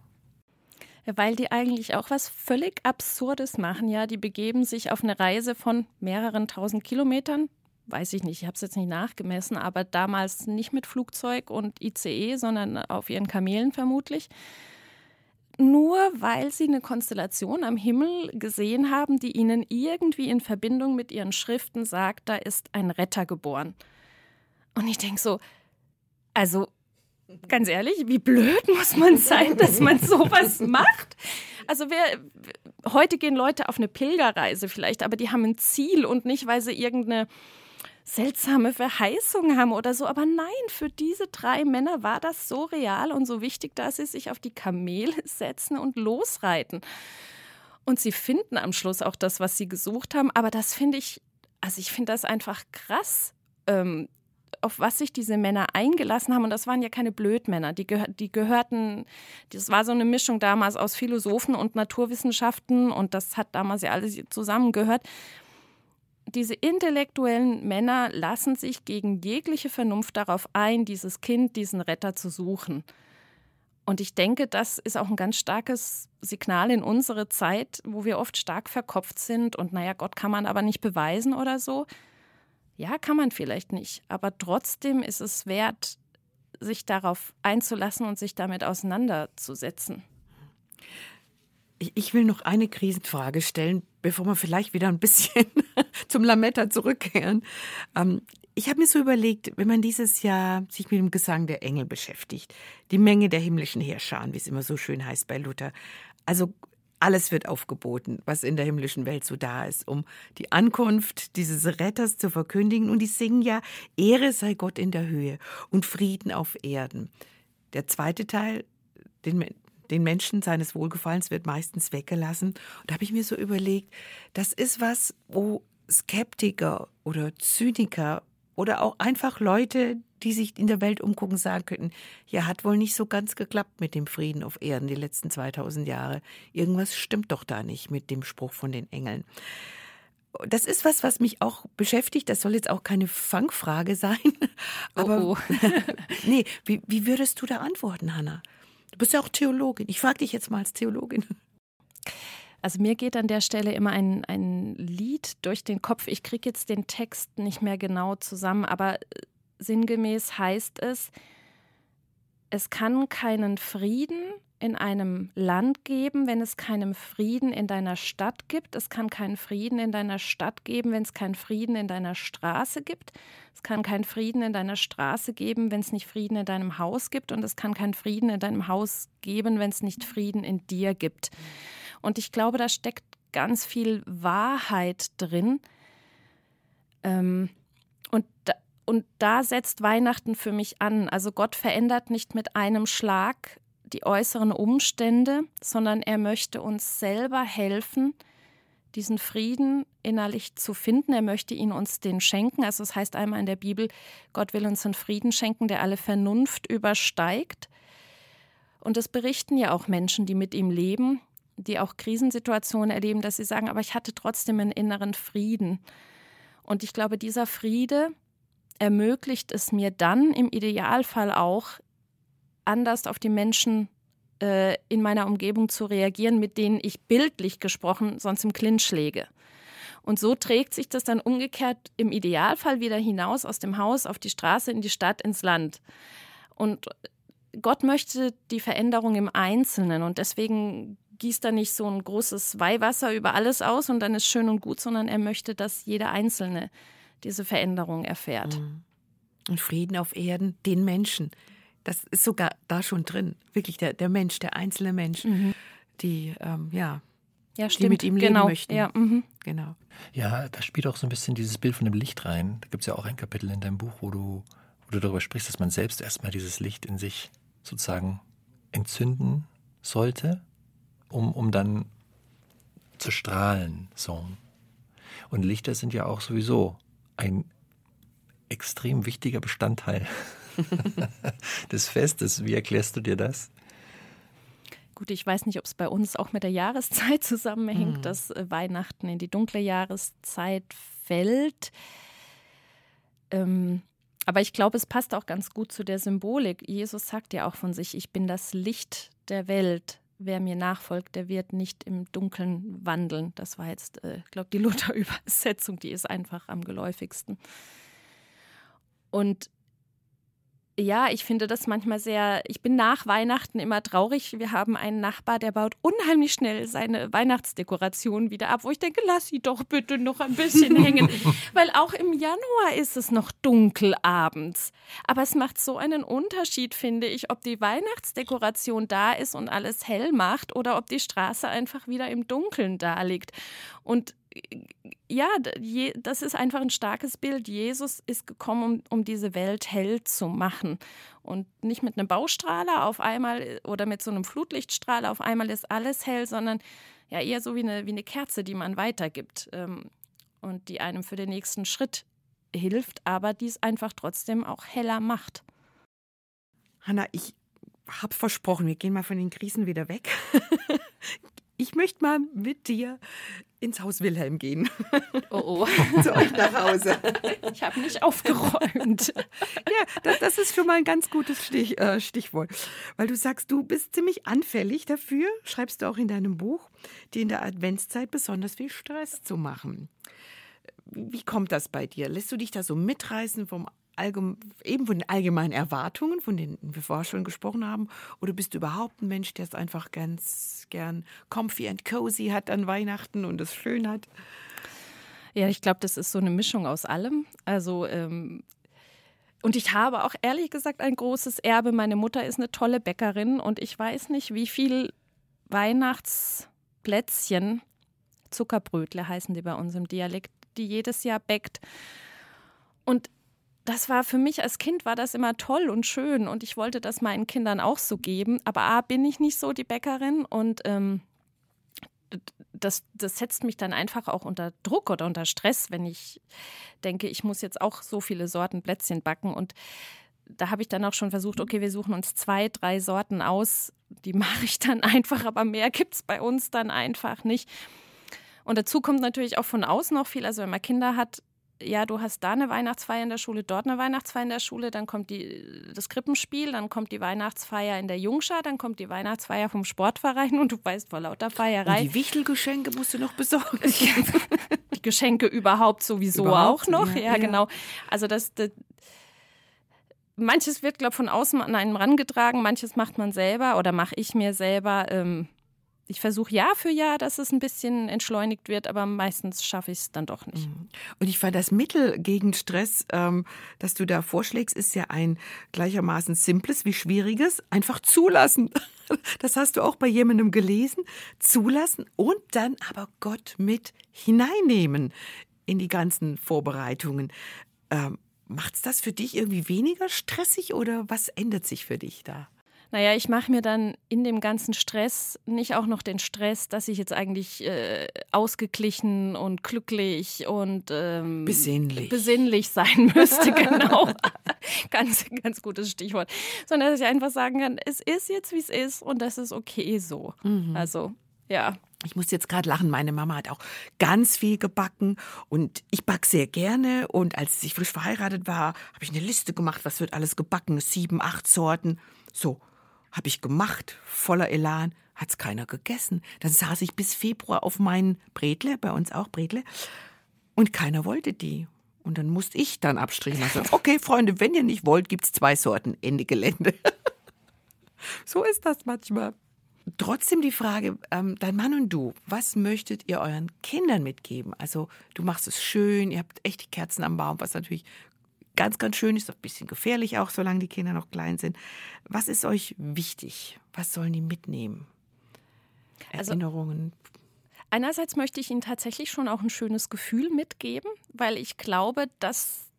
weil die eigentlich auch was völlig Absurdes machen. Ja, die begeben sich auf eine Reise von mehreren tausend Kilometern weiß ich nicht, ich habe es jetzt nicht nachgemessen, aber damals nicht mit Flugzeug und ICE, sondern auf ihren Kamelen vermutlich. Nur weil sie eine Konstellation am Himmel gesehen haben, die ihnen irgendwie in Verbindung mit ihren Schriften sagt, da ist ein Retter geboren. Und ich denke so, also ganz ehrlich, wie blöd muss man sein, dass man sowas macht? Also wer, heute gehen Leute auf eine Pilgerreise vielleicht, aber die haben ein Ziel und nicht, weil sie irgendeine seltsame Verheißung haben oder so. Aber nein, für diese drei Männer war das so real und so wichtig, dass sie sich auf die Kamele setzen und losreiten. Und sie finden am Schluss auch das, was sie gesucht haben. Aber das finde ich, also ich finde das einfach krass. Ähm, auf was sich diese Männer eingelassen haben. Und das waren ja keine Blödmänner. Die, gehör die gehörten, das war so eine Mischung damals aus Philosophen und Naturwissenschaften und das hat damals ja alles zusammengehört diese intellektuellen Männer lassen sich gegen jegliche Vernunft darauf ein, dieses Kind, diesen Retter zu suchen. Und ich denke, das ist auch ein ganz starkes Signal in unsere Zeit, wo wir oft stark verkopft sind und naja, Gott kann man aber nicht beweisen oder so. Ja, kann man vielleicht nicht, aber trotzdem ist es wert, sich darauf einzulassen und sich damit auseinanderzusetzen. Ich will noch eine Krisenfrage stellen, bevor wir vielleicht wieder ein bisschen zum Lametta zurückkehren. Ähm, ich habe mir so überlegt, wenn man dieses Jahr sich mit dem Gesang der Engel beschäftigt, die Menge der himmlischen Herrscher, wie es immer so schön heißt bei Luther, also alles wird aufgeboten, was in der himmlischen Welt so da ist, um die Ankunft dieses Retters zu verkündigen. Und die singen ja, Ehre sei Gott in der Höhe und Frieden auf Erden. Der zweite Teil, den, den Menschen seines Wohlgefallens wird meistens weggelassen. Und da habe ich mir so überlegt, das ist was, wo Skeptiker oder Zyniker oder auch einfach Leute, die sich in der Welt umgucken, sagen könnten, ja, hat wohl nicht so ganz geklappt mit dem Frieden auf Erden die letzten 2000 Jahre. Irgendwas stimmt doch da nicht mit dem Spruch von den Engeln. Das ist was, was mich auch beschäftigt. Das soll jetzt auch keine Fangfrage sein. Aber oh, oh. nee, wie, wie würdest du da antworten, Hanna? Du bist ja auch Theologin. Ich frage dich jetzt mal als Theologin. Also mir geht an der Stelle immer ein, ein Lied durch den Kopf. Ich kriege jetzt den Text nicht mehr genau zusammen, aber äh, sinngemäß heißt es, es kann keinen Frieden in einem Land geben, wenn es keinen Frieden in deiner Stadt gibt. Es kann keinen Frieden in deiner Stadt geben, wenn es keinen Frieden in deiner Straße gibt. Es kann keinen Frieden in deiner Straße geben, wenn es nicht Frieden in deinem Haus gibt. Und es kann keinen Frieden in deinem Haus geben, wenn es nicht Frieden in dir gibt. Und ich glaube, da steckt ganz viel Wahrheit drin. Ähm, und, da, und da setzt Weihnachten für mich an. Also Gott verändert nicht mit einem Schlag die äußeren Umstände, sondern er möchte uns selber helfen, diesen Frieden innerlich zu finden. Er möchte ihn uns den schenken. Also es heißt einmal in der Bibel, Gott will uns einen Frieden schenken, der alle Vernunft übersteigt. Und das berichten ja auch Menschen, die mit ihm leben die auch Krisensituationen erleben, dass sie sagen, aber ich hatte trotzdem einen inneren Frieden. Und ich glaube, dieser Friede ermöglicht es mir dann im Idealfall auch, anders auf die Menschen äh, in meiner Umgebung zu reagieren, mit denen ich bildlich gesprochen sonst im Clinch lege. Und so trägt sich das dann umgekehrt im Idealfall wieder hinaus aus dem Haus auf die Straße, in die Stadt, ins Land. Und Gott möchte die Veränderung im Einzelnen und deswegen gießt da nicht so ein großes Weihwasser über alles aus und dann ist schön und gut, sondern er möchte, dass jeder Einzelne diese Veränderung erfährt. Mhm. Und Frieden auf Erden, den Menschen. Das ist sogar da schon drin. Wirklich der, der Mensch, der einzelne Mensch, mhm. die, ähm, ja, ja, die mit ihm leben genau. möchten. Ja, mhm. genau. Ja, da spielt auch so ein bisschen dieses Bild von dem Licht rein. Da gibt es ja auch ein Kapitel in deinem Buch, wo du, wo du darüber sprichst, dass man selbst erstmal dieses Licht in sich sozusagen entzünden sollte um, um dann zu strahlen. So. Und Lichter sind ja auch sowieso ein extrem wichtiger Bestandteil des Festes. Wie erklärst du dir das? Gut, ich weiß nicht, ob es bei uns auch mit der Jahreszeit zusammenhängt, mhm. dass äh, Weihnachten in die dunkle Jahreszeit fällt. Ähm, aber ich glaube, es passt auch ganz gut zu der Symbolik. Jesus sagt ja auch von sich, ich bin das Licht der Welt wer mir nachfolgt, der wird nicht im Dunkeln wandeln. Das war jetzt, äh, glaube die Luther-Übersetzung, die ist einfach am geläufigsten. Und ja, ich finde das manchmal sehr. Ich bin nach Weihnachten immer traurig. Wir haben einen Nachbar, der baut unheimlich schnell seine Weihnachtsdekoration wieder ab, wo ich denke, lass sie doch bitte noch ein bisschen hängen. Weil auch im Januar ist es noch dunkel abends. Aber es macht so einen Unterschied, finde ich, ob die Weihnachtsdekoration da ist und alles hell macht oder ob die Straße einfach wieder im Dunkeln da liegt. Und ja, das ist einfach ein starkes Bild. Jesus ist gekommen, um, um diese Welt hell zu machen. Und nicht mit einem Baustrahler auf einmal oder mit so einem Flutlichtstrahler auf einmal ist alles hell, sondern ja eher so wie eine, wie eine Kerze, die man weitergibt ähm, und die einem für den nächsten Schritt hilft, aber die es einfach trotzdem auch heller macht. Hanna, ich habe versprochen, wir gehen mal von den Krisen wieder weg. ich möchte mal mit dir ins Haus Wilhelm gehen. Oh, oh. Zu euch nach Hause. Ich habe nicht aufgeräumt. ja, das, das, ist schon mal ein ganz gutes Stich, äh, Stichwort. Weil du sagst, du bist ziemlich anfällig dafür, schreibst du auch in deinem Buch, dir in der Adventszeit besonders viel Stress zu machen. Wie kommt das bei dir? Lässt du dich da so mitreißen vom eben von den allgemeinen Erwartungen, von denen wir vorher schon gesprochen haben? Oder bist du überhaupt ein Mensch, der es einfach ganz gern comfy and cozy hat an Weihnachten und es schön hat? Ja, ich glaube, das ist so eine Mischung aus allem. Also ähm, und ich habe auch ehrlich gesagt ein großes Erbe. Meine Mutter ist eine tolle Bäckerin und ich weiß nicht, wie viel Weihnachtsplätzchen, Zuckerbrötle heißen die bei uns im Dialekt, die jedes Jahr bäckt. Und das war für mich als Kind war das immer toll und schön und ich wollte das meinen Kindern auch so geben. Aber A, bin ich nicht so die Bäckerin und ähm, das, das setzt mich dann einfach auch unter Druck oder unter Stress, wenn ich denke, ich muss jetzt auch so viele Sorten Plätzchen backen. Und da habe ich dann auch schon versucht, okay, wir suchen uns zwei, drei Sorten aus. Die mache ich dann einfach, aber mehr gibt es bei uns dann einfach nicht. Und dazu kommt natürlich auch von außen noch viel. Also wenn man Kinder hat, ja, du hast da eine Weihnachtsfeier in der Schule, dort eine Weihnachtsfeier in der Schule, dann kommt die, das Krippenspiel, dann kommt die Weihnachtsfeier in der Jungschar, dann kommt die Weihnachtsfeier vom Sportverein und du weißt vor lauter Feierei. Und die Wichtelgeschenke musst du noch besorgen. die Geschenke überhaupt sowieso überhaupt? auch noch, ja, ja, ja, genau. Also das, das manches wird, glaube ich, von außen an einen rangetragen, manches macht man selber oder mache ich mir selber. Ähm, ich versuche Jahr für Jahr, dass es ein bisschen entschleunigt wird, aber meistens schaffe ich es dann doch nicht. Mhm. Und ich fand das Mittel gegen Stress, ähm, das du da vorschlägst, ist ja ein gleichermaßen simples wie schwieriges. Einfach zulassen. Das hast du auch bei jemandem gelesen. Zulassen und dann aber Gott mit hineinnehmen in die ganzen Vorbereitungen. Ähm, es das für dich irgendwie weniger stressig oder was ändert sich für dich da? Naja, ich mache mir dann in dem ganzen Stress nicht auch noch den Stress, dass ich jetzt eigentlich äh, ausgeglichen und glücklich und ähm, besinnlich. besinnlich sein müsste, genau. ganz, ganz gutes Stichwort. Sondern dass ich einfach sagen kann, es ist jetzt, wie es ist und das ist okay so. Mhm. Also, ja. Ich muss jetzt gerade lachen. Meine Mama hat auch ganz viel gebacken und ich backe sehr gerne. Und als ich frisch verheiratet war, habe ich eine Liste gemacht, was wird alles gebacken. Sieben, acht Sorten. So. Habe ich gemacht, voller Elan, hat's keiner gegessen. Dann saß ich bis Februar auf meinen Bredle, bei uns auch Bredle, und keiner wollte die. Und dann musste ich dann abstrichen. Also, okay, Freunde, wenn ihr nicht wollt, gibt's zwei Sorten. Ende Gelände. so ist das manchmal. Trotzdem die Frage, ähm, dein Mann und du, was möchtet ihr euren Kindern mitgeben? Also du machst es schön, ihr habt echt die Kerzen am Baum, was natürlich ganz, ganz schön ist, ein bisschen gefährlich auch, solange die Kinder noch klein sind. Was ist euch wichtig? Was sollen die mitnehmen? Also Erinnerungen? Also, einerseits möchte ich ihnen tatsächlich schon auch ein schönes Gefühl mitgeben, weil ich glaube, dass,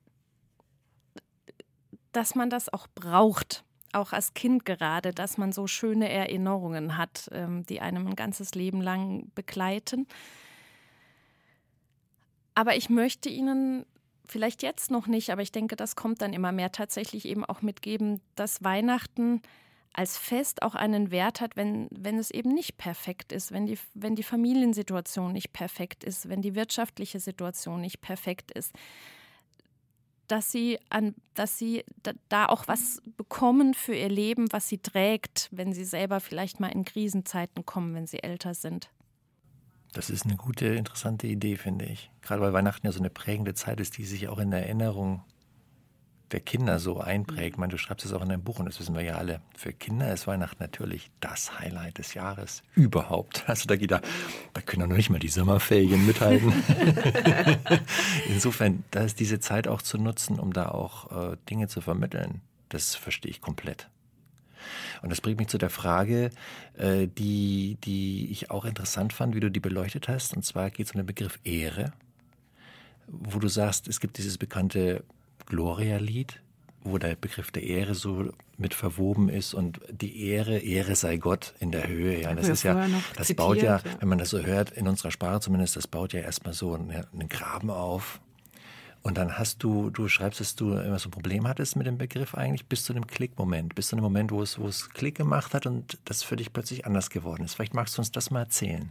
dass man das auch braucht. Auch als Kind gerade, dass man so schöne Erinnerungen hat, ähm, die einem ein ganzes Leben lang begleiten. Aber ich möchte ihnen vielleicht jetzt noch nicht, aber ich denke, das kommt dann immer mehr tatsächlich eben auch mitgeben, dass Weihnachten als Fest auch einen Wert hat, wenn, wenn es eben nicht perfekt ist, wenn die, wenn die Familiensituation nicht perfekt ist, wenn die wirtschaftliche Situation nicht perfekt ist. Dass sie, an, dass sie da, auch was bekommen für ihr Leben, was sie trägt, wenn sie selber vielleicht mal in Krisenzeiten kommen, wenn sie älter sind. Das ist eine gute, interessante Idee, finde ich. Gerade weil Weihnachten ja so eine prägende Zeit ist, die sich auch in der Erinnerung der Kinder so einprägt. Ich meine, du schreibst es auch in deinem Buch und das wissen wir ja alle. Für Kinder ist Weihnachten natürlich das Highlight des Jahres überhaupt. Also da geht da, da können doch noch nicht mal die Sommerferien mithalten. Insofern, da ist diese Zeit auch zu nutzen, um da auch äh, Dinge zu vermitteln. Das verstehe ich komplett. Und das bringt mich zu der Frage, äh, die, die ich auch interessant fand, wie du die beleuchtet hast. Und zwar geht es um den Begriff Ehre, wo du sagst, es gibt dieses bekannte Gloria-Lied, wo der Begriff der Ehre so mit verwoben ist und die Ehre, Ehre sei Gott in der Höhe. Ja, das ist ja, das zitiert, baut ja, wenn man das so hört, in unserer Sprache zumindest, das baut ja erstmal so einen, einen Graben auf und dann hast du, du schreibst, dass du immer so ein Problem hattest mit dem Begriff eigentlich bis zu dem Klickmoment, bis zu dem Moment, wo es, wo es Klick gemacht hat und das für dich plötzlich anders geworden ist. Vielleicht magst du uns das mal erzählen.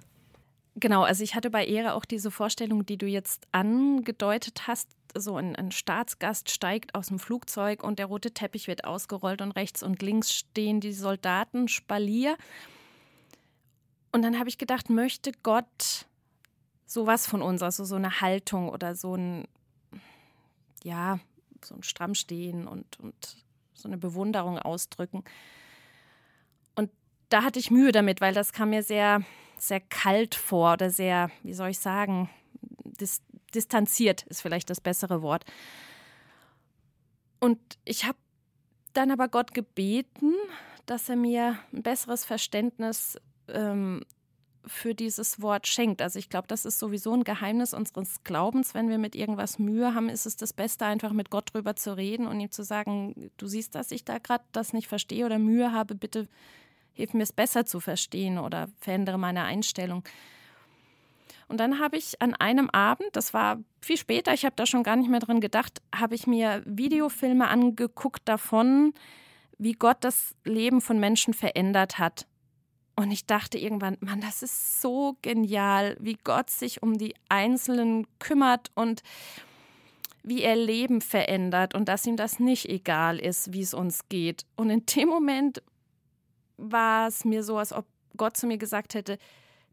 Genau, also ich hatte bei Ehre auch diese Vorstellung, die du jetzt angedeutet hast. So ein, ein, Staatsgast steigt aus dem Flugzeug und der rote Teppich wird ausgerollt und rechts und links stehen die Soldaten Spalier. Und dann habe ich gedacht, möchte Gott sowas von uns, also so eine Haltung oder so ein ja, so ein Strammstehen und, und so eine Bewunderung ausdrücken. Und da hatte ich Mühe damit, weil das kam mir sehr, sehr kalt vor oder sehr, wie soll ich sagen, dis distanziert ist vielleicht das bessere Wort. Und ich habe dann aber Gott gebeten, dass er mir ein besseres Verständnis ähm, für dieses Wort schenkt. Also ich glaube, das ist sowieso ein Geheimnis unseres Glaubens. Wenn wir mit irgendwas Mühe haben, ist es das Beste, einfach mit Gott drüber zu reden und ihm zu sagen, du siehst, dass ich da gerade das nicht verstehe oder Mühe habe, bitte hilf mir es besser zu verstehen oder verändere meine Einstellung. Und dann habe ich an einem Abend, das war viel später, ich habe da schon gar nicht mehr dran gedacht, habe ich mir Videofilme angeguckt davon, wie Gott das Leben von Menschen verändert hat. Und ich dachte irgendwann, Mann, das ist so genial, wie Gott sich um die Einzelnen kümmert und wie er Leben verändert und dass ihm das nicht egal ist, wie es uns geht. Und in dem Moment war es mir so, als ob Gott zu mir gesagt hätte,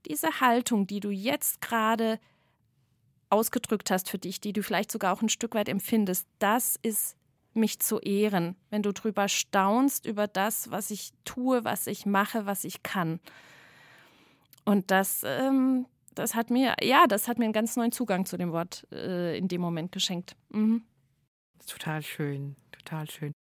diese Haltung, die du jetzt gerade ausgedrückt hast für dich, die du vielleicht sogar auch ein Stück weit empfindest, das ist mich zu ehren, wenn du drüber staunst über das, was ich tue, was ich mache, was ich kann. Und das, ähm, das hat mir, ja, das hat mir einen ganz neuen Zugang zu dem Wort äh, in dem Moment geschenkt. Mhm. Total schön, total schön.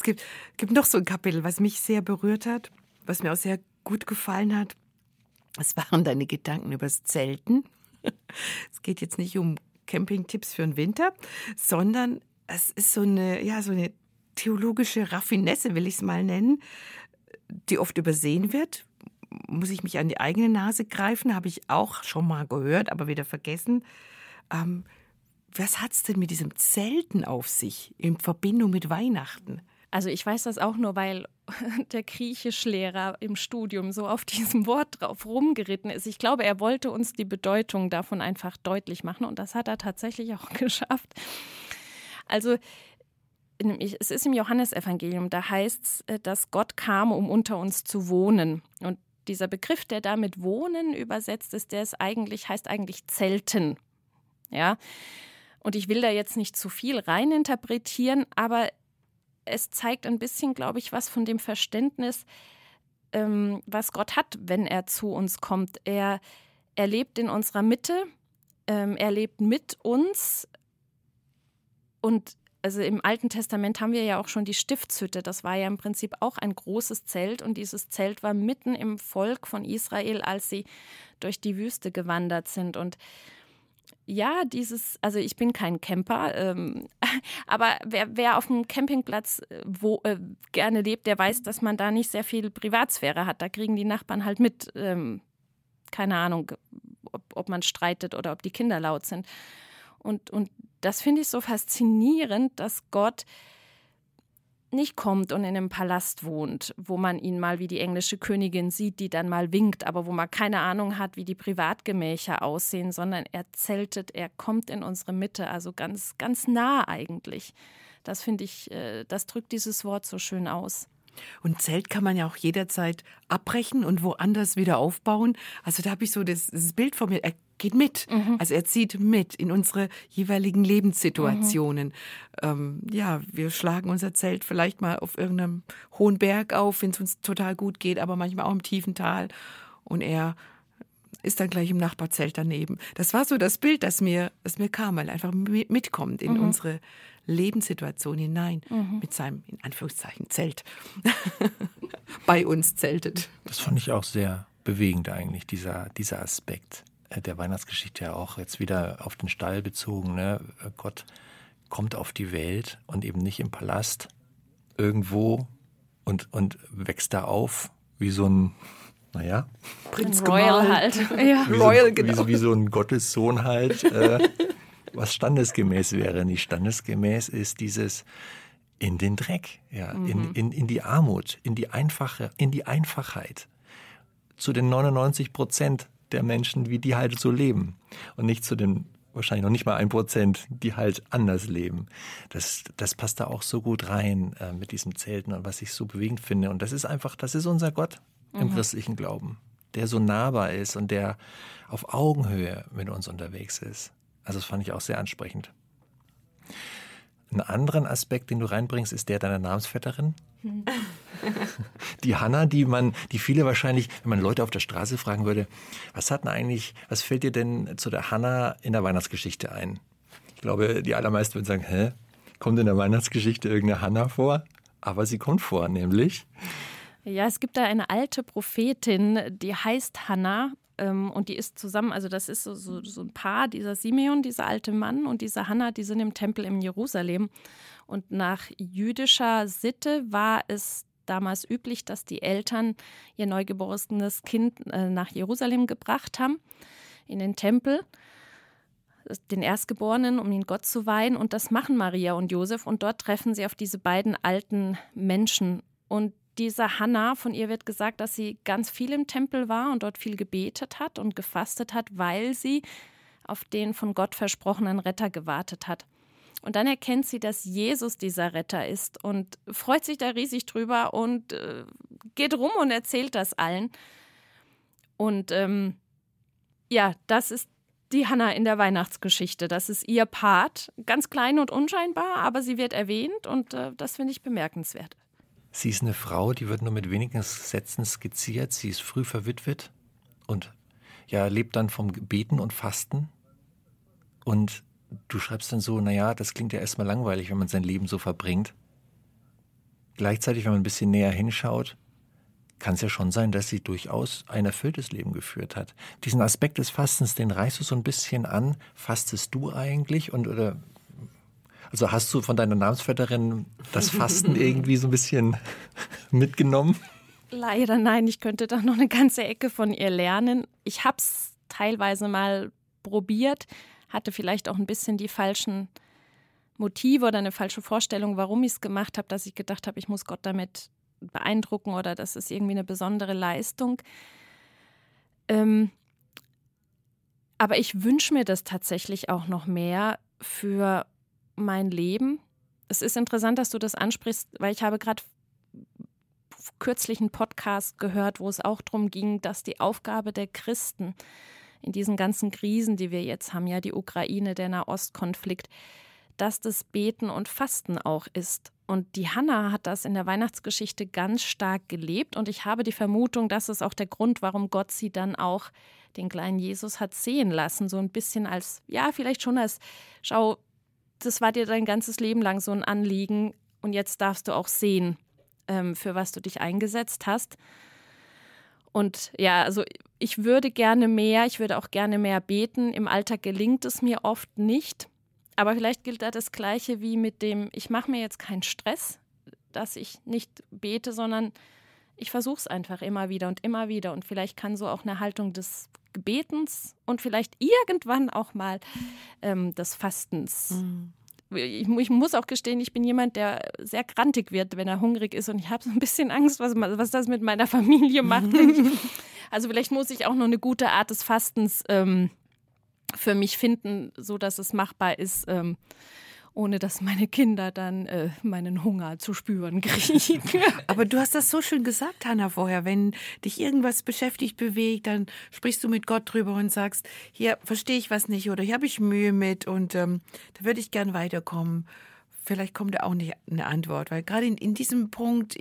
Es gibt, gibt noch so ein Kapitel, was mich sehr berührt hat, was mir auch sehr gut gefallen hat. Es waren deine Gedanken übers Zelten. Es geht jetzt nicht um Campingtipps für den Winter, sondern es ist so eine, ja, so eine theologische Raffinesse, will ich es mal nennen, die oft übersehen wird. Muss ich mich an die eigene Nase greifen, habe ich auch schon mal gehört, aber wieder vergessen. Ähm, was es denn mit diesem Zelten auf sich in Verbindung mit Weihnachten? Also ich weiß das auch nur, weil der Griechischlehrer im Studium so auf diesem Wort drauf rumgeritten ist. Ich glaube, er wollte uns die Bedeutung davon einfach deutlich machen und das hat er tatsächlich auch geschafft. Also es ist im Johannesevangelium, da heißt es, äh, dass Gott kam, um unter uns zu wohnen. Und dieser Begriff, der damit Wohnen übersetzt ist, der ist eigentlich, heißt eigentlich Zelten. Ja. Und ich will da jetzt nicht zu viel reininterpretieren, aber es zeigt ein bisschen, glaube ich, was von dem Verständnis, ähm, was Gott hat, wenn er zu uns kommt. Er, er lebt in unserer Mitte, ähm, er lebt mit uns und also im Alten Testament haben wir ja auch schon die Stiftshütte. Das war ja im Prinzip auch ein großes Zelt und dieses Zelt war mitten im Volk von Israel, als sie durch die Wüste gewandert sind. Und ja, dieses, also ich bin kein Camper, ähm, aber wer, wer auf dem Campingplatz äh, wo, äh, gerne lebt, der weiß, dass man da nicht sehr viel Privatsphäre hat. Da kriegen die Nachbarn halt mit, ähm, keine Ahnung, ob, ob man streitet oder ob die Kinder laut sind. Und, und das finde ich so faszinierend, dass Gott nicht kommt und in einem Palast wohnt, wo man ihn mal wie die englische Königin sieht, die dann mal winkt, aber wo man keine Ahnung hat, wie die Privatgemächer aussehen, sondern er zeltet, er kommt in unsere Mitte, also ganz, ganz nah eigentlich. Das finde ich, äh, das drückt dieses Wort so schön aus. Und Zelt kann man ja auch jederzeit abbrechen und woanders wieder aufbauen. Also da habe ich so das, das, Bild von mir. Er geht mit. Mhm. Also er zieht mit in unsere jeweiligen Lebenssituationen. Mhm. Ähm, ja, wir schlagen unser Zelt vielleicht mal auf irgendeinem hohen Berg auf, wenn es uns total gut geht, aber manchmal auch im tiefen Tal. Und er ist dann gleich im Nachbarzelt daneben. Das war so das Bild, das mir, das mir kam, weil er einfach mitkommt in mhm. unsere Lebenssituation hinein mhm. mit seinem, in Anführungszeichen, Zelt. Bei uns zeltet. Das fand ich auch sehr bewegend eigentlich, dieser, dieser Aspekt äh, der Weihnachtsgeschichte ja auch jetzt wieder auf den Stall bezogen. Ne? Gott kommt auf die Welt und eben nicht im Palast irgendwo und, und wächst da auf wie so ein, naja, Prinz Royal halt. Ja. Wie, Royal, so, genau. wie, wie so ein Gottessohn halt. Äh, was standesgemäß wäre. Nicht standesgemäß ist dieses in den Dreck, ja, mhm. in, in, in die Armut, in die Einfache, in die Einfachheit. Zu den 99 Prozent der Menschen, wie die halt so leben. Und nicht zu den wahrscheinlich noch nicht mal ein Prozent, die halt anders leben. Das, das passt da auch so gut rein äh, mit diesem Zelten und was ich so bewegend finde. Und das ist einfach, das ist unser Gott im mhm. christlichen Glauben. der so nahbar ist und der auf Augenhöhe mit uns unterwegs ist. Also das fand ich auch sehr ansprechend. Einen anderen Aspekt, den du reinbringst, ist der deiner Namensvetterin. Die Hanna, die man, die viele wahrscheinlich, wenn man Leute auf der Straße fragen würde, was hat denn eigentlich, was fällt dir denn zu der Hanna in der Weihnachtsgeschichte ein? Ich glaube, die allermeisten würden sagen, hä, kommt in der Weihnachtsgeschichte irgendeine Hanna vor? Aber sie kommt vor, nämlich. Ja, es gibt da eine alte Prophetin, die heißt Hannah ähm, und die ist zusammen, also das ist so, so, so ein Paar, dieser Simeon, dieser alte Mann und diese Hannah, die sind im Tempel in Jerusalem. Und nach jüdischer Sitte war es damals üblich, dass die Eltern ihr neugeborenes Kind äh, nach Jerusalem gebracht haben, in den Tempel den Erstgeborenen, um ihn Gott zu weihen. Und das machen Maria und Josef. Und dort treffen sie auf diese beiden alten Menschen. Und diese Hannah, von ihr wird gesagt, dass sie ganz viel im Tempel war und dort viel gebetet hat und gefastet hat, weil sie auf den von Gott versprochenen Retter gewartet hat. Und dann erkennt sie, dass Jesus dieser Retter ist und freut sich da riesig drüber und äh, geht rum und erzählt das allen. Und ähm, ja, das ist die Hannah in der Weihnachtsgeschichte. Das ist ihr Part, ganz klein und unscheinbar, aber sie wird erwähnt und äh, das finde ich bemerkenswert. Sie ist eine Frau, die wird nur mit wenigen Sätzen skizziert. Sie ist früh verwitwet und ja, lebt dann vom Beten und Fasten. Und du schreibst dann so, naja, das klingt ja erstmal langweilig, wenn man sein Leben so verbringt. Gleichzeitig, wenn man ein bisschen näher hinschaut, kann es ja schon sein, dass sie durchaus ein erfülltes Leben geführt hat. Diesen Aspekt des Fastens, den reißt du so ein bisschen an. Fastest du eigentlich und oder also hast du von deiner Namensvetterin das Fasten irgendwie so ein bisschen mitgenommen? Leider nein, ich könnte da noch eine ganze Ecke von ihr lernen. Ich habe es teilweise mal probiert, hatte vielleicht auch ein bisschen die falschen Motive oder eine falsche Vorstellung, warum ich es gemacht habe, dass ich gedacht habe, ich muss Gott damit beeindrucken oder das ist irgendwie eine besondere Leistung. Ähm, aber ich wünsche mir das tatsächlich auch noch mehr für mein Leben. Es ist interessant, dass du das ansprichst, weil ich habe gerade kürzlich einen Podcast gehört, wo es auch darum ging, dass die Aufgabe der Christen in diesen ganzen Krisen, die wir jetzt haben, ja die Ukraine, der Nahostkonflikt, dass das Beten und Fasten auch ist. Und die Hanna hat das in der Weihnachtsgeschichte ganz stark gelebt. Und ich habe die Vermutung, das ist auch der Grund, warum Gott sie dann auch den kleinen Jesus hat sehen lassen. So ein bisschen als, ja, vielleicht schon als, schau, das war dir dein ganzes Leben lang so ein Anliegen und jetzt darfst du auch sehen, ähm, für was du dich eingesetzt hast. Und ja, also ich würde gerne mehr, ich würde auch gerne mehr beten. Im Alltag gelingt es mir oft nicht. Aber vielleicht gilt da das Gleiche wie mit dem, ich mache mir jetzt keinen Stress, dass ich nicht bete, sondern ich versuche es einfach immer wieder und immer wieder. Und vielleicht kann so auch eine Haltung des Gebetens und vielleicht irgendwann auch mal ähm, des Fastens. Mhm. Ich, ich, muss auch gestehen, ich bin jemand, der sehr grantig wird, wenn er hungrig ist. Und ich habe so ein bisschen Angst, was, was das mit meiner Familie macht. also vielleicht muss ich auch noch eine gute Art des Fastens ähm, für mich finden, so dass es machbar ist. Ähm, ohne dass meine Kinder dann äh, meinen Hunger zu spüren kriegen. Aber du hast das so schön gesagt, Hanna, vorher. Wenn dich irgendwas beschäftigt, bewegt, dann sprichst du mit Gott drüber und sagst, hier verstehe ich was nicht oder hier habe ich Mühe mit und ähm, da würde ich gern weiterkommen. Vielleicht kommt da auch nicht eine Antwort, weil gerade in, in diesem Punkt,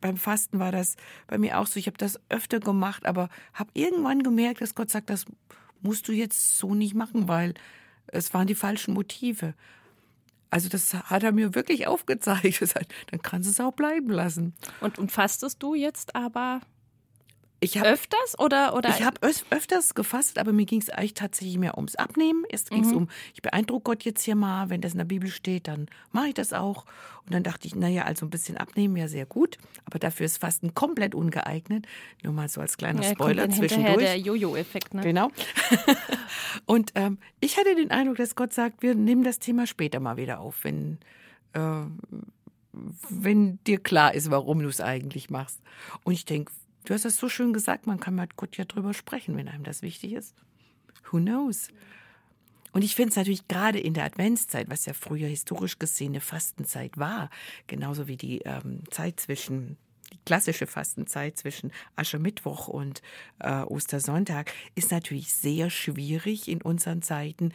beim Fasten war das bei mir auch so. Ich habe das öfter gemacht, aber habe irgendwann gemerkt, dass Gott sagt, das musst du jetzt so nicht machen, weil es waren die falschen Motive. Also das hat er mir wirklich aufgezeigt. Dann kannst du es auch bleiben lassen. Und, fastest du jetzt aber ich hab, öfters oder oder ich habe öfters gefasst, aber mir ging es eigentlich tatsächlich mehr ums Abnehmen. Erst ging es mhm. um, ich beeindrucke Gott jetzt hier mal, wenn das in der Bibel steht, dann mache ich das auch. Und dann dachte ich, naja, also ein bisschen abnehmen ja sehr gut, aber dafür ist Fasten komplett ungeeignet. Nur mal so als kleiner ja, Spoiler kommt zwischendurch. der Jojo-Effekt, ne? Genau. und ähm, ich hatte den Eindruck, dass Gott sagt, wir nehmen das Thema später mal wieder auf, wenn äh, wenn dir klar ist, warum du es eigentlich machst. Und ich denke, Du hast das so schön gesagt, man kann mit Gott ja drüber sprechen, wenn einem das wichtig ist. Who knows? Und ich finde es natürlich gerade in der Adventszeit, was ja früher historisch gesehen eine Fastenzeit war, genauso wie die ähm, Zeit zwischen die klassische Fastenzeit zwischen Aschermittwoch und äh, Ostersonntag, ist natürlich sehr schwierig in unseren Zeiten,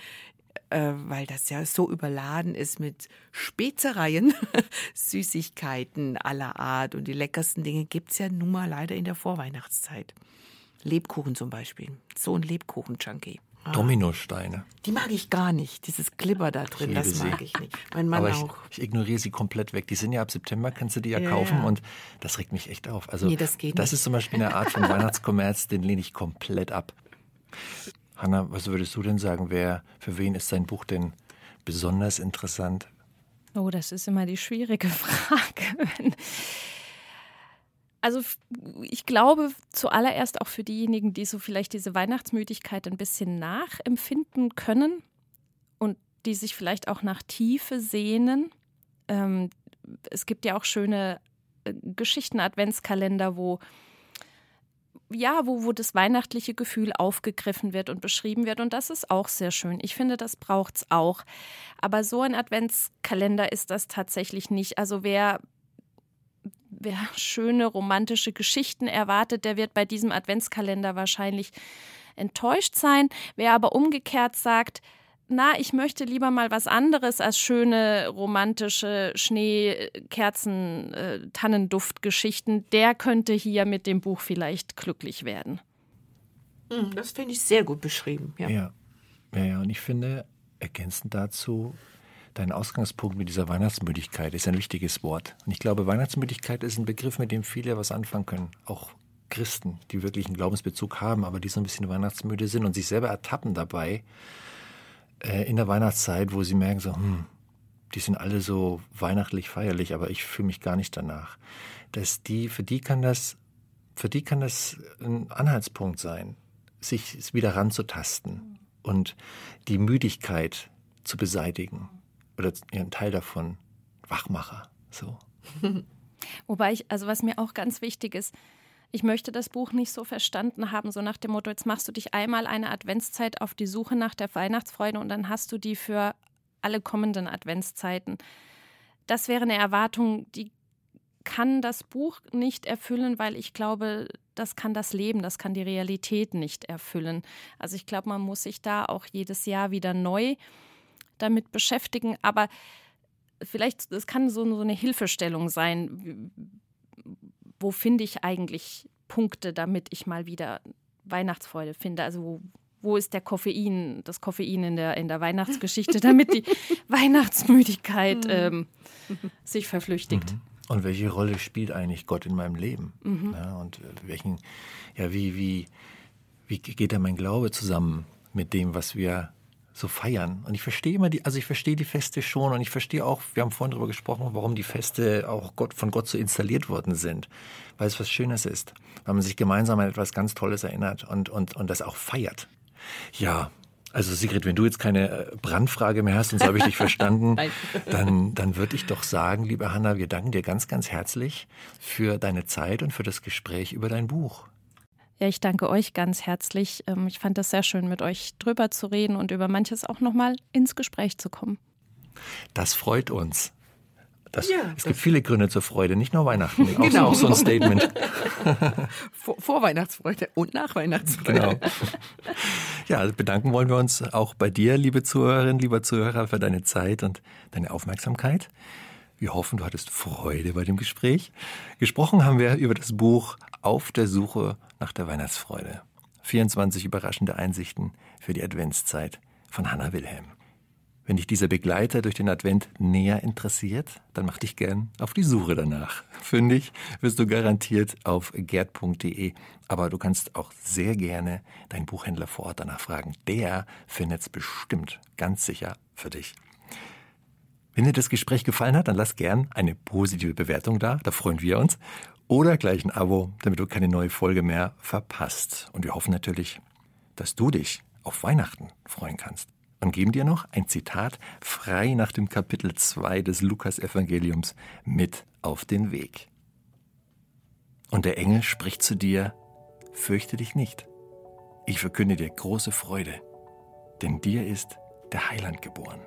äh, weil das ja so überladen ist mit Spezereien, Süßigkeiten aller Art. Und die leckersten Dinge gibt es ja nun mal leider in der Vorweihnachtszeit. Lebkuchen zum Beispiel. So ein Lebkuchen-Junkie. Ah. Dominosteine. Die mag ich gar nicht. Dieses Glibber da drin, das mag sie. ich nicht. Mein Mann Aber ich, auch. Ich ignoriere sie komplett weg. Die sind ja ab September, kannst du die ja, ja kaufen ja. und das regt mich echt auf. Also nee, das, geht das ist zum Beispiel eine Art von Weihnachtskommerz, den lehne ich komplett ab. Hanna, was würdest du denn sagen? Wer, für wen ist sein Buch denn besonders interessant? Oh, das ist immer die schwierige Frage. Also ich glaube zuallererst auch für diejenigen, die so vielleicht diese Weihnachtsmüdigkeit ein bisschen nachempfinden können und die sich vielleicht auch nach Tiefe sehnen. Ähm, es gibt ja auch schöne äh, Geschichten-Adventskalender, wo ja, wo, wo das weihnachtliche Gefühl aufgegriffen wird und beschrieben wird. Und das ist auch sehr schön. Ich finde, das braucht es auch. Aber so ein Adventskalender ist das tatsächlich nicht. Also wer, wer schöne romantische Geschichten erwartet, der wird bei diesem Adventskalender wahrscheinlich enttäuscht sein. Wer aber umgekehrt sagt, na, ich möchte lieber mal was anderes als schöne romantische Schnee, Kerzen, äh, Tannenduftgeschichten. Der könnte hier mit dem Buch vielleicht glücklich werden. Hm, das finde ich sehr gut beschrieben. Ja. ja. Ja, ja, und ich finde, ergänzend dazu, dein Ausgangspunkt mit dieser Weihnachtsmüdigkeit ist ein wichtiges Wort. Und ich glaube, Weihnachtsmüdigkeit ist ein Begriff, mit dem viele was anfangen können. Auch Christen, die wirklich einen Glaubensbezug haben, aber die so ein bisschen weihnachtsmüde sind und sich selber ertappen dabei, äh, in der Weihnachtszeit, wo sie merken so, hm, die sind alle so weihnachtlich feierlich, aber ich fühle mich gar nicht danach. Dass die, für die kann das, für die kann das ein Anhaltspunkt sein, sich wieder ranzutasten und die Müdigkeit zu beseitigen oder einen Teil davon Wachmacher. So. Wobei ich, also was mir auch ganz wichtig ist, ich möchte das Buch nicht so verstanden haben, so nach dem Motto, jetzt machst du dich einmal eine Adventszeit auf die Suche nach der Weihnachtsfreude und dann hast du die für alle kommenden Adventszeiten. Das wäre eine Erwartung, die kann das Buch nicht erfüllen, weil ich glaube, das kann das Leben, das kann die Realität nicht erfüllen. Also ich glaube, man muss sich da auch jedes Jahr wieder neu damit beschäftigen, aber vielleicht, es kann so, so eine Hilfestellung sein, wo finde ich eigentlich Punkte, damit ich mal wieder Weihnachtsfreude finde? Also wo, wo ist der Koffein, das Koffein in der, in der Weihnachtsgeschichte, damit die Weihnachtsmüdigkeit mhm. ähm, sich verflüchtigt? Mhm. Und welche Rolle spielt eigentlich Gott in meinem Leben? Mhm. Ja, und äh, welchen, ja, wie, wie, wie geht da mein Glaube zusammen mit dem, was wir so feiern. Und ich verstehe immer die, also ich verstehe die Feste schon und ich verstehe auch, wir haben vorhin darüber gesprochen, warum die Feste auch Gott, von Gott so installiert worden sind. Weil es was Schönes ist. Weil man sich gemeinsam an etwas ganz Tolles erinnert und, und, und das auch feiert. Ja, also Sigrid, wenn du jetzt keine äh, Brandfrage mehr hast, und so habe ich dich verstanden, dann, dann würde ich doch sagen, liebe Hanna, wir danken dir ganz, ganz herzlich für deine Zeit und für das Gespräch über dein Buch. Ja, ich danke euch ganz herzlich. Ähm, ich fand es sehr schön, mit euch drüber zu reden und über manches auch nochmal ins Gespräch zu kommen. Das freut uns. Das, ja, es gibt viele Gründe zur Freude, nicht nur Weihnachten. genau. Auch so ein Statement. Vor, Vor Weihnachtsfreude und nach Weihnachtsfreude. Genau. Ja, bedanken wollen wir uns auch bei dir, liebe Zuhörerin, lieber Zuhörer, für deine Zeit und deine Aufmerksamkeit. Wir hoffen, du hattest Freude bei dem Gespräch. Gesprochen haben wir über das Buch Auf der Suche nach der Weihnachtsfreude. 24 überraschende Einsichten für die Adventszeit von Hannah Wilhelm. Wenn dich dieser Begleiter durch den Advent näher interessiert, dann mach dich gern auf die Suche danach. Fündig wirst du garantiert auf gerd.de. Aber du kannst auch sehr gerne deinen Buchhändler vor Ort danach fragen. Der findet es bestimmt ganz sicher für dich. Wenn dir das Gespräch gefallen hat, dann lass gern eine positive Bewertung da, da freuen wir uns. Oder gleich ein Abo, damit du keine neue Folge mehr verpasst. Und wir hoffen natürlich, dass du dich auf Weihnachten freuen kannst. Und geben dir noch ein Zitat frei nach dem Kapitel 2 des Lukas-Evangeliums mit auf den Weg. Und der Engel spricht zu dir, fürchte dich nicht. Ich verkünde dir große Freude, denn dir ist der Heiland geboren.